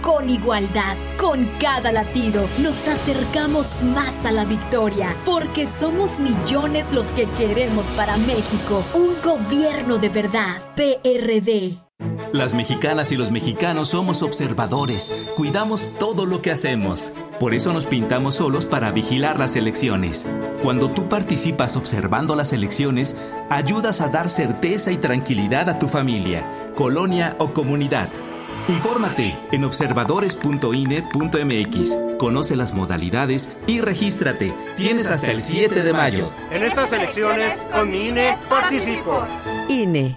con igualdad. Con cada latido nos acercamos más a la victoria, porque somos millones los que queremos para México un gobierno de verdad. PRD. Las mexicanas y los mexicanos somos observadores, cuidamos todo lo que hacemos. Por eso nos pintamos solos para vigilar las elecciones. Cuando tú participas observando las elecciones, ayudas a dar certeza y tranquilidad a tu familia, colonia o comunidad. Infórmate en observadores.ine.mx. Conoce las modalidades y regístrate. Tienes hasta el 7 de mayo. En estas elecciones, con mi INE, participo. INE.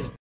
Amén.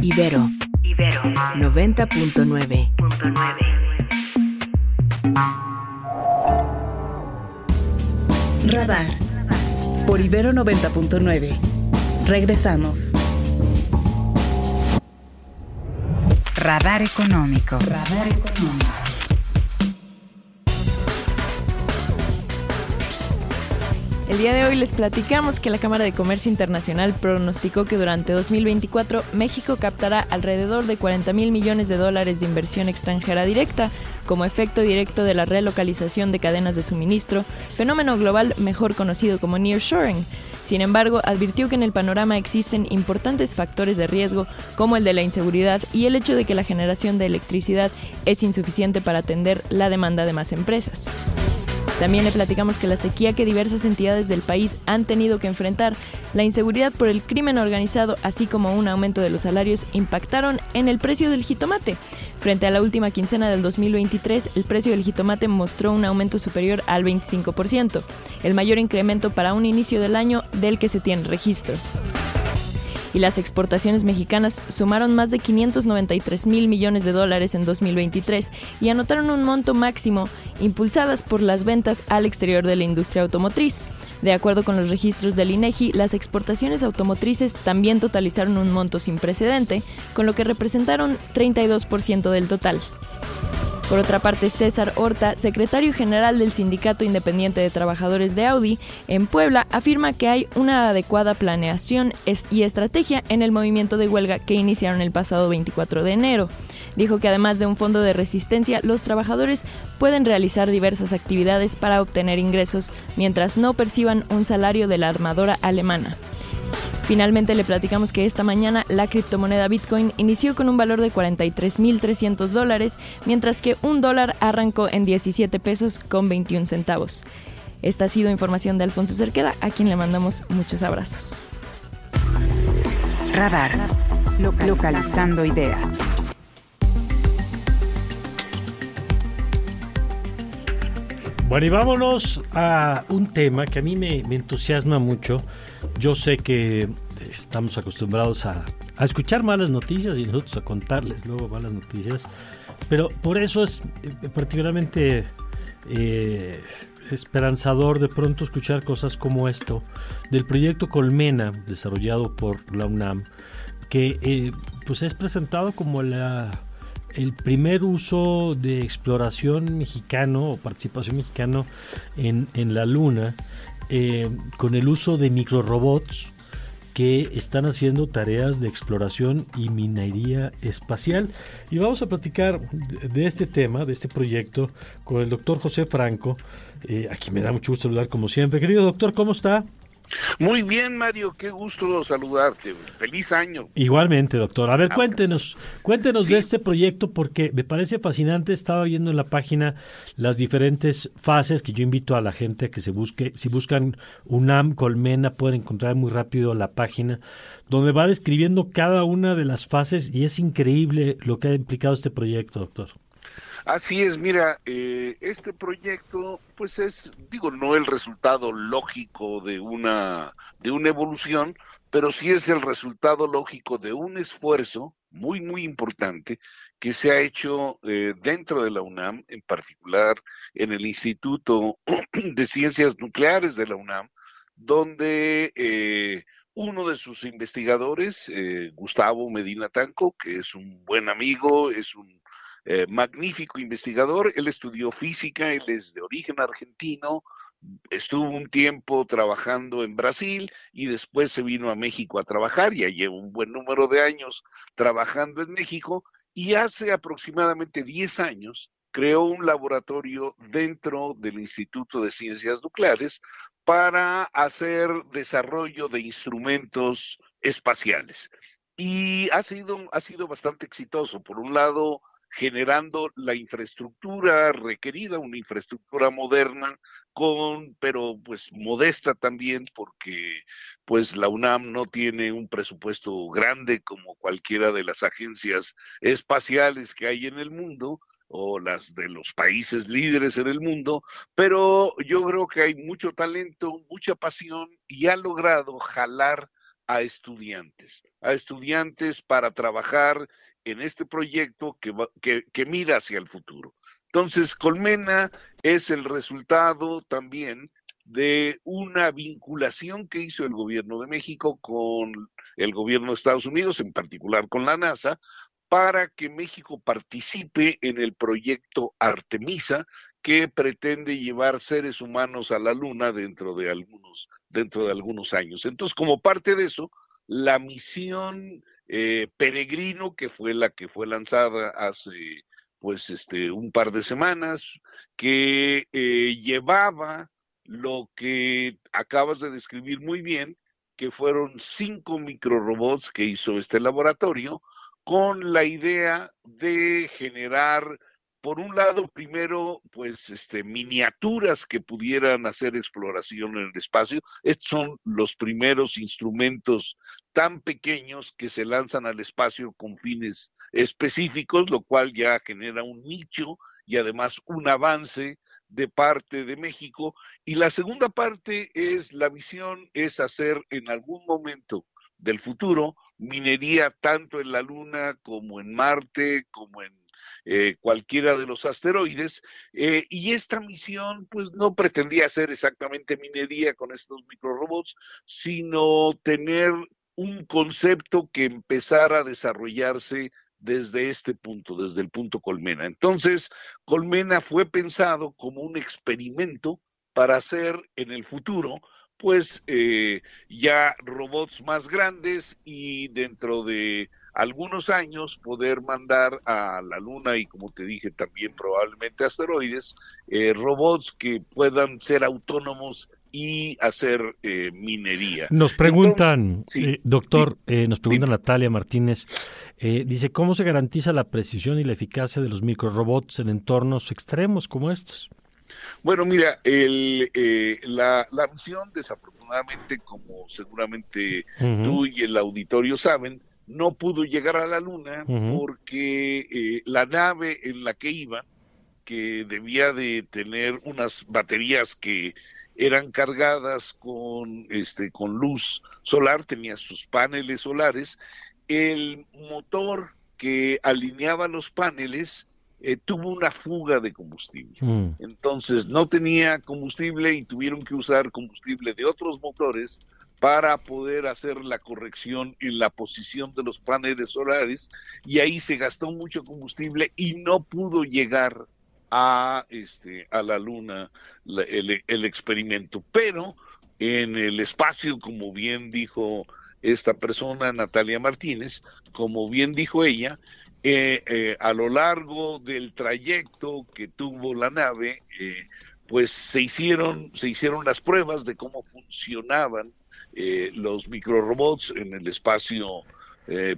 Ibero. Ibero. 90.9. Radar. Por Ibero 90.9. Regresamos. Radar económico. Radar económico. El día de hoy les platicamos que la Cámara de Comercio Internacional pronosticó que durante 2024 México captará alrededor de 40 mil millones de dólares de inversión extranjera directa como efecto directo de la relocalización de cadenas de suministro, fenómeno global mejor conocido como nearshoring. Sin embargo, advirtió que en el panorama existen importantes factores de riesgo como el de la inseguridad y el hecho de que la generación de electricidad es insuficiente para atender la demanda de más empresas. También le platicamos que la sequía que diversas entidades del país han tenido que enfrentar, la inseguridad por el crimen organizado, así como un aumento de los salarios, impactaron en el precio del jitomate. Frente a la última quincena del 2023, el precio del jitomate mostró un aumento superior al 25%, el mayor incremento para un inicio del año del que se tiene registro y las exportaciones mexicanas sumaron más de 593 mil millones de dólares en 2023 y anotaron un monto máximo impulsadas por las ventas al exterior de la industria automotriz. De acuerdo con los registros del INEGI, las exportaciones automotrices también totalizaron un monto sin precedente, con lo que representaron 32% del total. Por otra parte, César Horta, secretario general del Sindicato Independiente de Trabajadores de Audi en Puebla, afirma que hay una adecuada planeación y estrategia en el movimiento de huelga que iniciaron el pasado 24 de enero. Dijo que además de un fondo de resistencia, los trabajadores pueden realizar diversas actividades para obtener ingresos mientras no perciban un salario de la armadora alemana. Finalmente le platicamos que esta mañana la criptomoneda Bitcoin inició con un valor de 43.300 dólares, mientras que un dólar arrancó en 17 pesos con 21 centavos. Esta ha sido información de Alfonso Cerqueda, a quien le mandamos muchos abrazos. Radar. Localizando ideas. Bueno, y vámonos a un tema que a mí me, me entusiasma mucho. Yo sé que estamos acostumbrados a, a, escuchar malas noticias y nosotros a contarles luego malas noticias, pero por eso es eh, particularmente eh, esperanzador de pronto escuchar cosas como esto del proyecto Colmena desarrollado por la UNAM, que eh, pues es presentado como la el primer uso de exploración mexicano o participación mexicano en, en la Luna eh, con el uso de microrobots que están haciendo tareas de exploración y minería espacial. Y vamos a platicar de este tema, de este proyecto, con el doctor José Franco, eh, a quien me da mucho gusto saludar como siempre. Querido doctor, ¿cómo está? Muy bien, Mario, qué gusto saludarte. Feliz año. Igualmente, doctor. A ver, cuéntenos, cuéntenos de este proyecto porque me parece fascinante. Estaba viendo en la página las diferentes fases que yo invito a la gente a que se busque. Si buscan UNAM Colmena, pueden encontrar muy rápido la página donde va describiendo cada una de las fases y es increíble lo que ha implicado este proyecto, doctor. Así es, mira, eh, este proyecto, pues es, digo, no el resultado lógico de una, de una evolución, pero sí es el resultado lógico de un esfuerzo muy, muy importante que se ha hecho eh, dentro de la UNAM, en particular en el Instituto [clears throat] de Ciencias Nucleares de la UNAM, donde eh, uno de sus investigadores, Gustavo Medina Tanco, que es un buen amigo, es un eh, magnífico investigador, él estudió física, él es de origen argentino, estuvo un tiempo trabajando en Brasil y después se vino a México a trabajar, ya lleva un buen número de años trabajando en México y hace aproximadamente 10 años creó un laboratorio dentro del Instituto de Ciencias Nucleares para hacer desarrollo de instrumentos espaciales. Y ha sido, ha sido bastante exitoso. Por un lado, generando la infraestructura requerida, una infraestructura moderna, con, pero pues modesta también, porque pues la UNAM no tiene un presupuesto grande como cualquiera de las agencias espaciales que hay en el mundo, o las de los países líderes en el mundo, pero yo creo que hay mucho talento, mucha pasión y ha logrado jalar a estudiantes, a estudiantes para trabajar en este proyecto que, que, mira hacia el futuro. Entonces, Colmena es el resultado también de una vinculación que hizo el gobierno de México con el gobierno de Estados Unidos, en particular con la NASA, para que México participe en el proyecto Artemisa, que pretende llevar seres humanos a la Luna dentro de algunos, dentro de algunos años. Entonces, como parte de eso, la misión eh, Peregrino, que fue la que fue lanzada hace pues este un par de semanas, que eh, llevaba lo que acabas de describir muy bien, que fueron cinco microrobots que hizo este laboratorio, con la idea de generar por un lado, primero, pues, este, miniaturas que pudieran hacer exploración en el espacio. Estos son los primeros instrumentos tan pequeños que se lanzan al espacio con fines específicos, lo cual ya genera un nicho y además un avance de parte de México. Y la segunda parte es la visión, es hacer en algún momento del futuro minería tanto en la Luna como en Marte, como en eh, cualquiera de los asteroides. Eh, y esta misión, pues, no pretendía hacer exactamente minería con estos microrobots, sino tener un concepto que empezara a desarrollarse desde este punto, desde el punto Colmena. Entonces, Colmena fue pensado como un experimento para hacer en el futuro, pues, eh, ya robots más grandes y dentro de algunos años poder mandar a la Luna y como te dije también probablemente asteroides, eh, robots que puedan ser autónomos y hacer eh, minería. Nos preguntan, eh, doctor, nos pregunta Natalia Martínez, dice, ¿cómo se garantiza la precisión y la eficacia de los microrobots en entornos extremos como estos? Bueno, mira, el, la, la misión, desafortunadamente, como seguramente tú y el auditorio saben, no pudo llegar a la Luna porque eh, la nave en la que iba, que debía de tener unas baterías que eran cargadas con, este, con luz solar, tenía sus paneles solares, el motor que alineaba los paneles eh, tuvo una fuga de combustible. Mm. Entonces no tenía combustible y tuvieron que usar combustible de otros motores para poder hacer la corrección en la posición de los paneles solares y ahí se gastó mucho combustible y no pudo llegar a este a la luna el, experimento. Pero en el espacio como bien dijo esta persona, Natalia Martínez, como bien dijo ella, eh, eh, a lo largo del trayecto que tuvo la nave, eh, pues se hicieron, se hicieron las pruebas de cómo funcionaban los microrobots en el espacio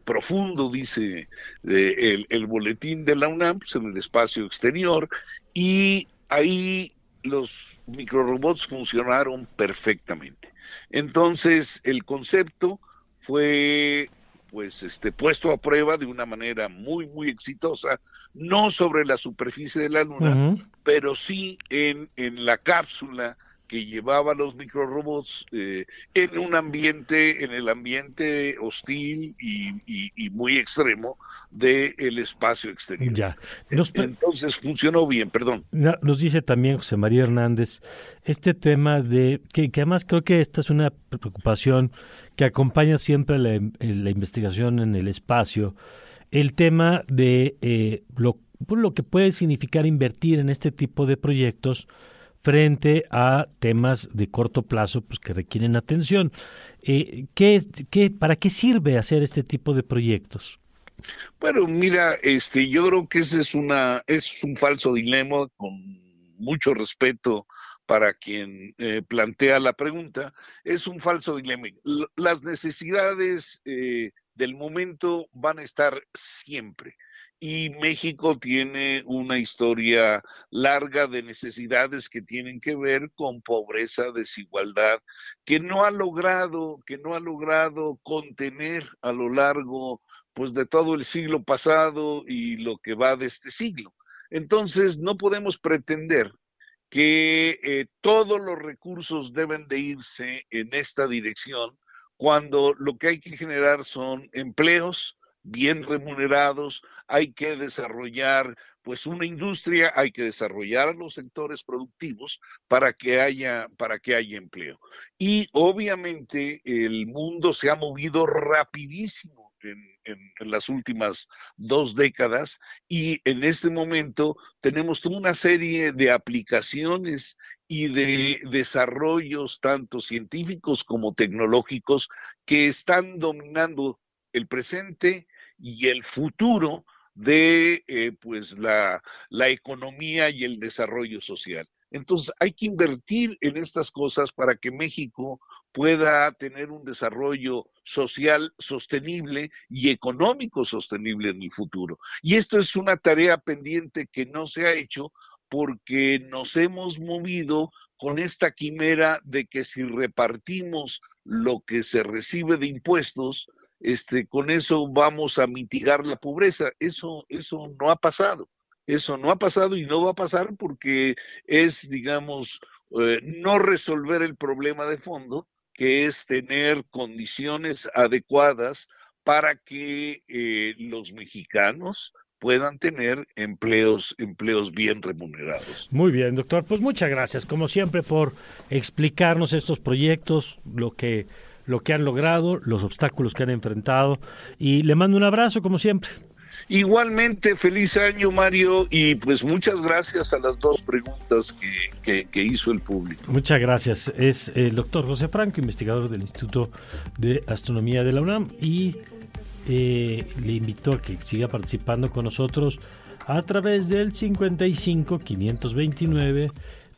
profundo, dice el, el, boletín de la UNAM, pues, en el espacio exterior, y ahí los microrobots funcionaron perfectamente. Entonces, el concepto fue pues este puesto a prueba de una manera muy muy exitosa no sobre la superficie de la luna pero sí en, en la cápsula que llevaba los microrobots eh, en un ambiente, en el ambiente hostil y, muy extremo del espacio exterior. Ya. Entonces funcionó bien, perdón. Nos dice también José María Hernández este tema de que, además creo que esta es una preocupación que acompaña siempre la, la investigación en el espacio, el tema de eh, lo, lo que puede significar invertir en este tipo de proyectos frente a temas de corto plazo pues, que requieren atención. Eh, ¿qué, qué, ¿Para qué sirve hacer este tipo de proyectos? Bueno, mira, este, yo creo que ese es una es un falso dilema con mucho respeto para quien eh, plantea la pregunta, es un falso dilema. Las necesidades eh, del momento van a estar siempre y México tiene una historia larga de necesidades que tienen que ver con pobreza, desigualdad, que no ha logrado, que no ha logrado contener a lo largo pues de todo el siglo pasado y lo que va de este siglo. Entonces no podemos pretender que eh, todos los recursos deben de irse en esta dirección cuando lo que hay que generar son empleos, bien remunerados, hay que desarrollar pues una industria, hay que desarrollar los sectores productivos para que haya para que haya empleo. Y obviamente el mundo se ha movido rapidísimo en, en, las últimas dos décadas y en este momento tenemos toda una serie de aplicaciones y de desarrollos tanto científicos como tecnológicos que están dominando el presente y el futuro de eh, pues la, la economía y el desarrollo social. Entonces hay que invertir en estas cosas para que México pueda tener un desarrollo social sostenible y económico sostenible en el futuro. Y esto es una tarea pendiente que no se ha hecho porque nos hemos movido con esta quimera de que si repartimos lo que se recibe de impuestos, este, con eso vamos a mitigar la pobreza. Eso, eso no ha pasado. Eso no ha pasado y no va a pasar porque es, digamos, eh, no resolver el problema de fondo, que es tener condiciones adecuadas para que eh, los mexicanos puedan tener empleos, empleos bien remunerados. Muy bien, doctor. Pues muchas gracias, como siempre, por explicarnos estos proyectos, lo que lo que han logrado, los obstáculos que han enfrentado y le mando un abrazo como siempre. Igualmente, feliz año Mario y pues muchas gracias a las dos preguntas que, hizo el público. Muchas gracias. Es el doctor José Franco, investigador del Instituto de Astronomía de la UNAM y eh, le invito a que siga participando con nosotros a través del 55 529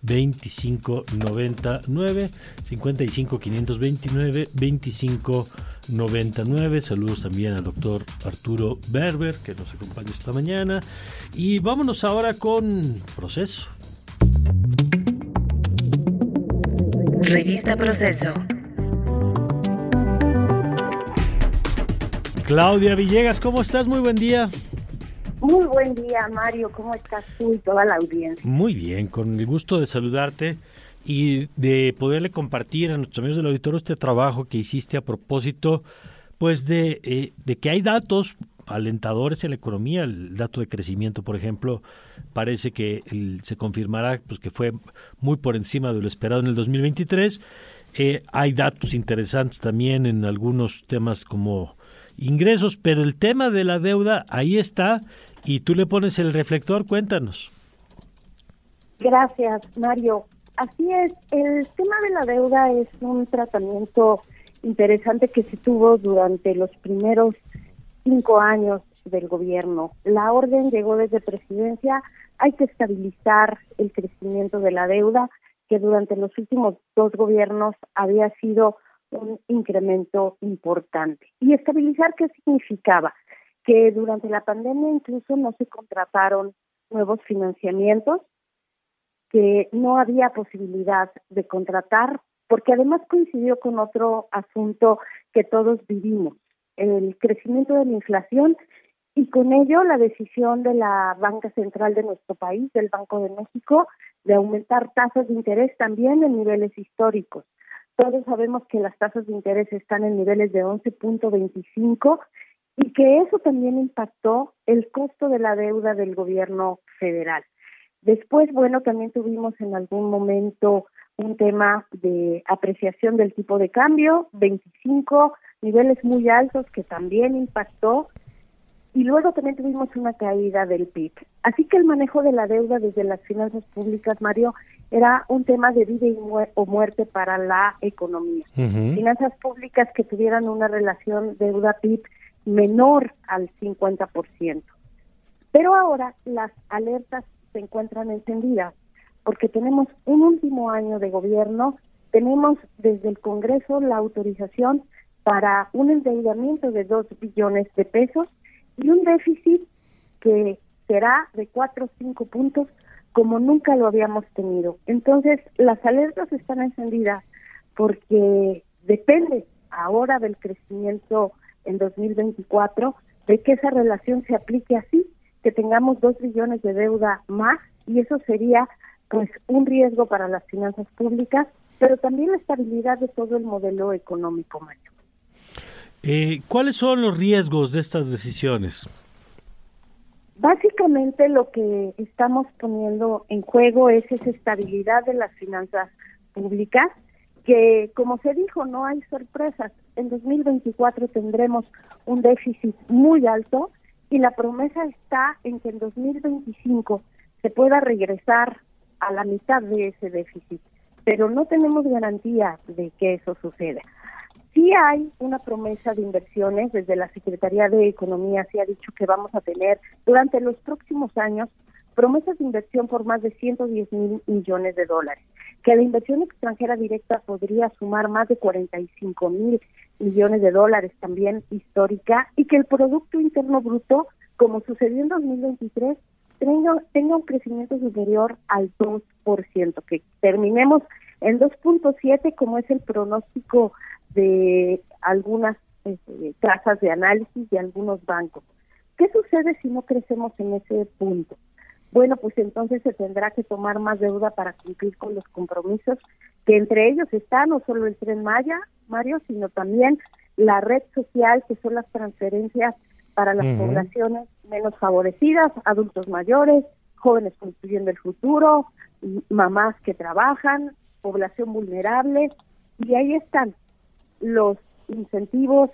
2599 55 529 2599 saludos también al doctor Arturo Berber que nos acompaña esta mañana y vámonos ahora con proceso revista proceso Claudia Villegas, ¿cómo estás? Muy buen día. Muy buen día, Mario. ¿Cómo estás tú y toda la audiencia? Muy bien, con el gusto de saludarte y de poderle compartir a nuestros amigos del auditorio este trabajo que hiciste a propósito, pues de, eh, que hay datos alentadores en la economía. El dato de crecimiento, por ejemplo, parece que se confirmará pues, que fue muy por encima de lo esperado en el 2023. Eh, hay datos interesantes también en algunos temas como ingresos, pero el tema de la deuda ahí está y tú le pones el reflector, cuéntanos. Gracias, Mario. Así es, el tema de la deuda es un tratamiento interesante que se tuvo durante los primeros cinco años del gobierno. La orden llegó desde presidencia, hay que estabilizar el crecimiento de la deuda, que durante los últimos dos gobiernos había sido un incremento importante. ¿Y estabilizar qué significaba? Que durante la pandemia incluso no se contrataron nuevos financiamientos, que no había posibilidad de contratar, porque además coincidió con otro asunto que todos vivimos, el crecimiento de la inflación y con ello la decisión de la banca central de nuestro país, del Banco de México, de aumentar tasas de interés también en niveles históricos. Todos sabemos que las tasas de interés están en niveles de 11.25 y que eso también impactó el costo de la deuda del gobierno federal. Después, bueno, también tuvimos en algún momento un tema de apreciación del tipo de cambio, 25 niveles muy altos que también impactó y luego también tuvimos una caída del PIB. Así que el manejo de la deuda desde las finanzas públicas, Mario, era un tema de vida y o muerte para la economía. Finanzas públicas que tuvieran una relación deuda-PIB menor al 50%. Pero ahora las alertas se encuentran encendidas porque tenemos un último año de gobierno, tenemos desde el Congreso la autorización para un endeudamiento de 2 billones de pesos y un déficit que será de 4 o 5 puntos como nunca lo habíamos tenido. Entonces, las alertas están encendidas porque depende ahora del crecimiento en 2024 de que esa relación se aplique así, que tengamos 2 billones de deuda más y eso sería pues un riesgo para las finanzas públicas, pero también la estabilidad de todo el modelo económico, Mario. Eh, ¿Cuáles son los riesgos de estas decisiones? Básicamente lo que estamos poniendo en juego es esa estabilidad de las finanzas públicas, que como se dijo, no hay sorpresas. En 2024 tendremos un déficit muy alto y la promesa está en que en 2025 se pueda regresar a la mitad de ese déficit, pero no tenemos garantía de que eso suceda. Sí hay una promesa de inversiones, desde la Secretaría de Economía se ha dicho que vamos a tener durante los próximos años promesas de inversión por más de 110 mil millones de dólares, que la inversión extranjera directa podría sumar más de 45 mil millones de dólares también histórica y que el Producto Interno Bruto, como sucedió en 2023, tenga, tenga un crecimiento superior al 2%, que terminemos en 2.7 como es el pronóstico de algunas este, casas de análisis de algunos bancos. ¿Qué sucede si no crecemos en ese punto? Bueno, pues entonces se tendrá que tomar más deuda para cumplir con los compromisos que entre ellos están no solo el tren Maya, Mario, sino también la red social, que son las transferencias para las poblaciones menos favorecidas, adultos mayores, jóvenes construyendo el futuro, mamás que trabajan, población vulnerable, y ahí están los incentivos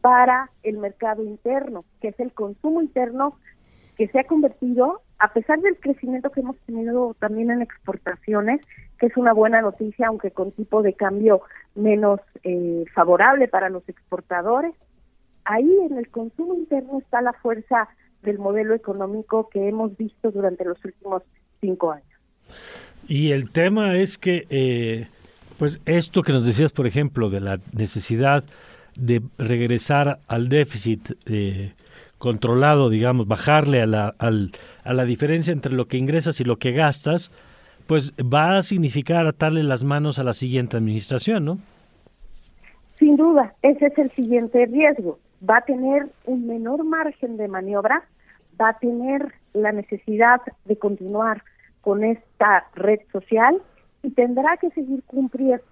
para el mercado interno, que es el consumo interno que se ha convertido, a pesar del crecimiento que hemos tenido también en exportaciones, que es una buena noticia, aunque con tipo de cambio menos eh, favorable para los exportadores, ahí en el consumo interno está la fuerza del modelo económico que hemos visto durante los últimos cinco años. Y el tema es que, eh, pues esto que nos decías, por ejemplo, de la necesidad de regresar al déficit eh, controlado, digamos, bajarle a la, al, a la diferencia entre lo que ingresas y lo que gastas, pues va a significar atarle las manos a la siguiente administración, ¿no? Sin duda, ese es el siguiente riesgo. Va a tener un menor margen de maniobra, va a tener la necesidad de continuar con esta red social y tendrá que seguir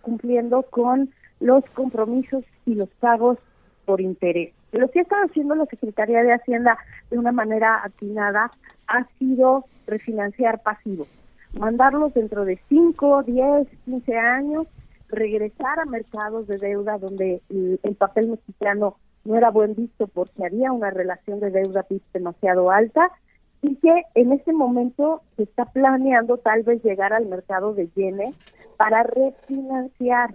cumpliendo con los compromisos y los pagos por interés. Lo que ha estado haciendo la Secretaría de Hacienda de una manera atinada ha sido refinanciar pasivos, mandarlos dentro de 5, 10, 15 años, regresar a mercados de deuda donde el, papel mexicano no era buen visto porque había una relación de deuda demasiado alta y que en este momento se está planeando tal vez llegar al mercado de yenes para refinanciar.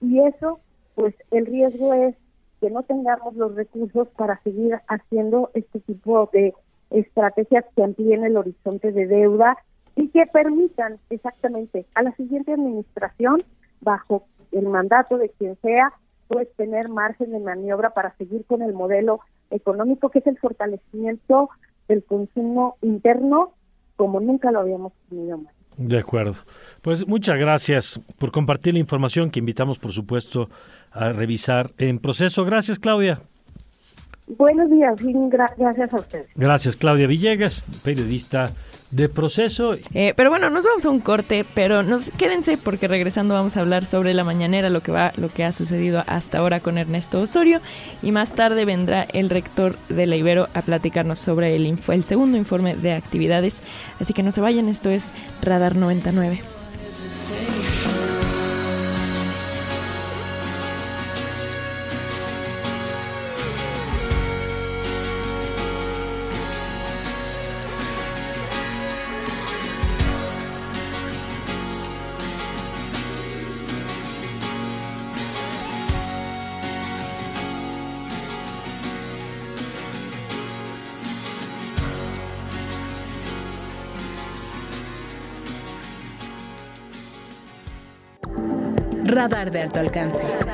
Y eso pues el riesgo es que no tengamos los recursos para seguir haciendo este tipo de estrategias que amplíen el horizonte de deuda y que permitan exactamente a la siguiente administración, bajo el mandato de quien sea, pues tener margen de maniobra para seguir con el modelo económico que es el fortalecimiento del consumo interno como nunca lo habíamos tenido más. De acuerdo. Pues muchas gracias por compartir la información que invitamos, por supuesto, a revisar en proceso. Gracias, Claudia. Buenos días, gracias a ustedes. Gracias, Claudia Villegas, periodista de proceso. Eh, pero bueno, nos vamos a un corte, pero nos quédense porque regresando vamos a hablar sobre la mañanera, lo que va, lo que ha sucedido hasta ahora con Ernesto Osorio y más tarde vendrá el rector de la Ibero a platicarnos sobre el, el segundo informe de actividades. Así que no se vayan, esto es Radar 99. Radar de alto alcance. Por Ibero 90.9.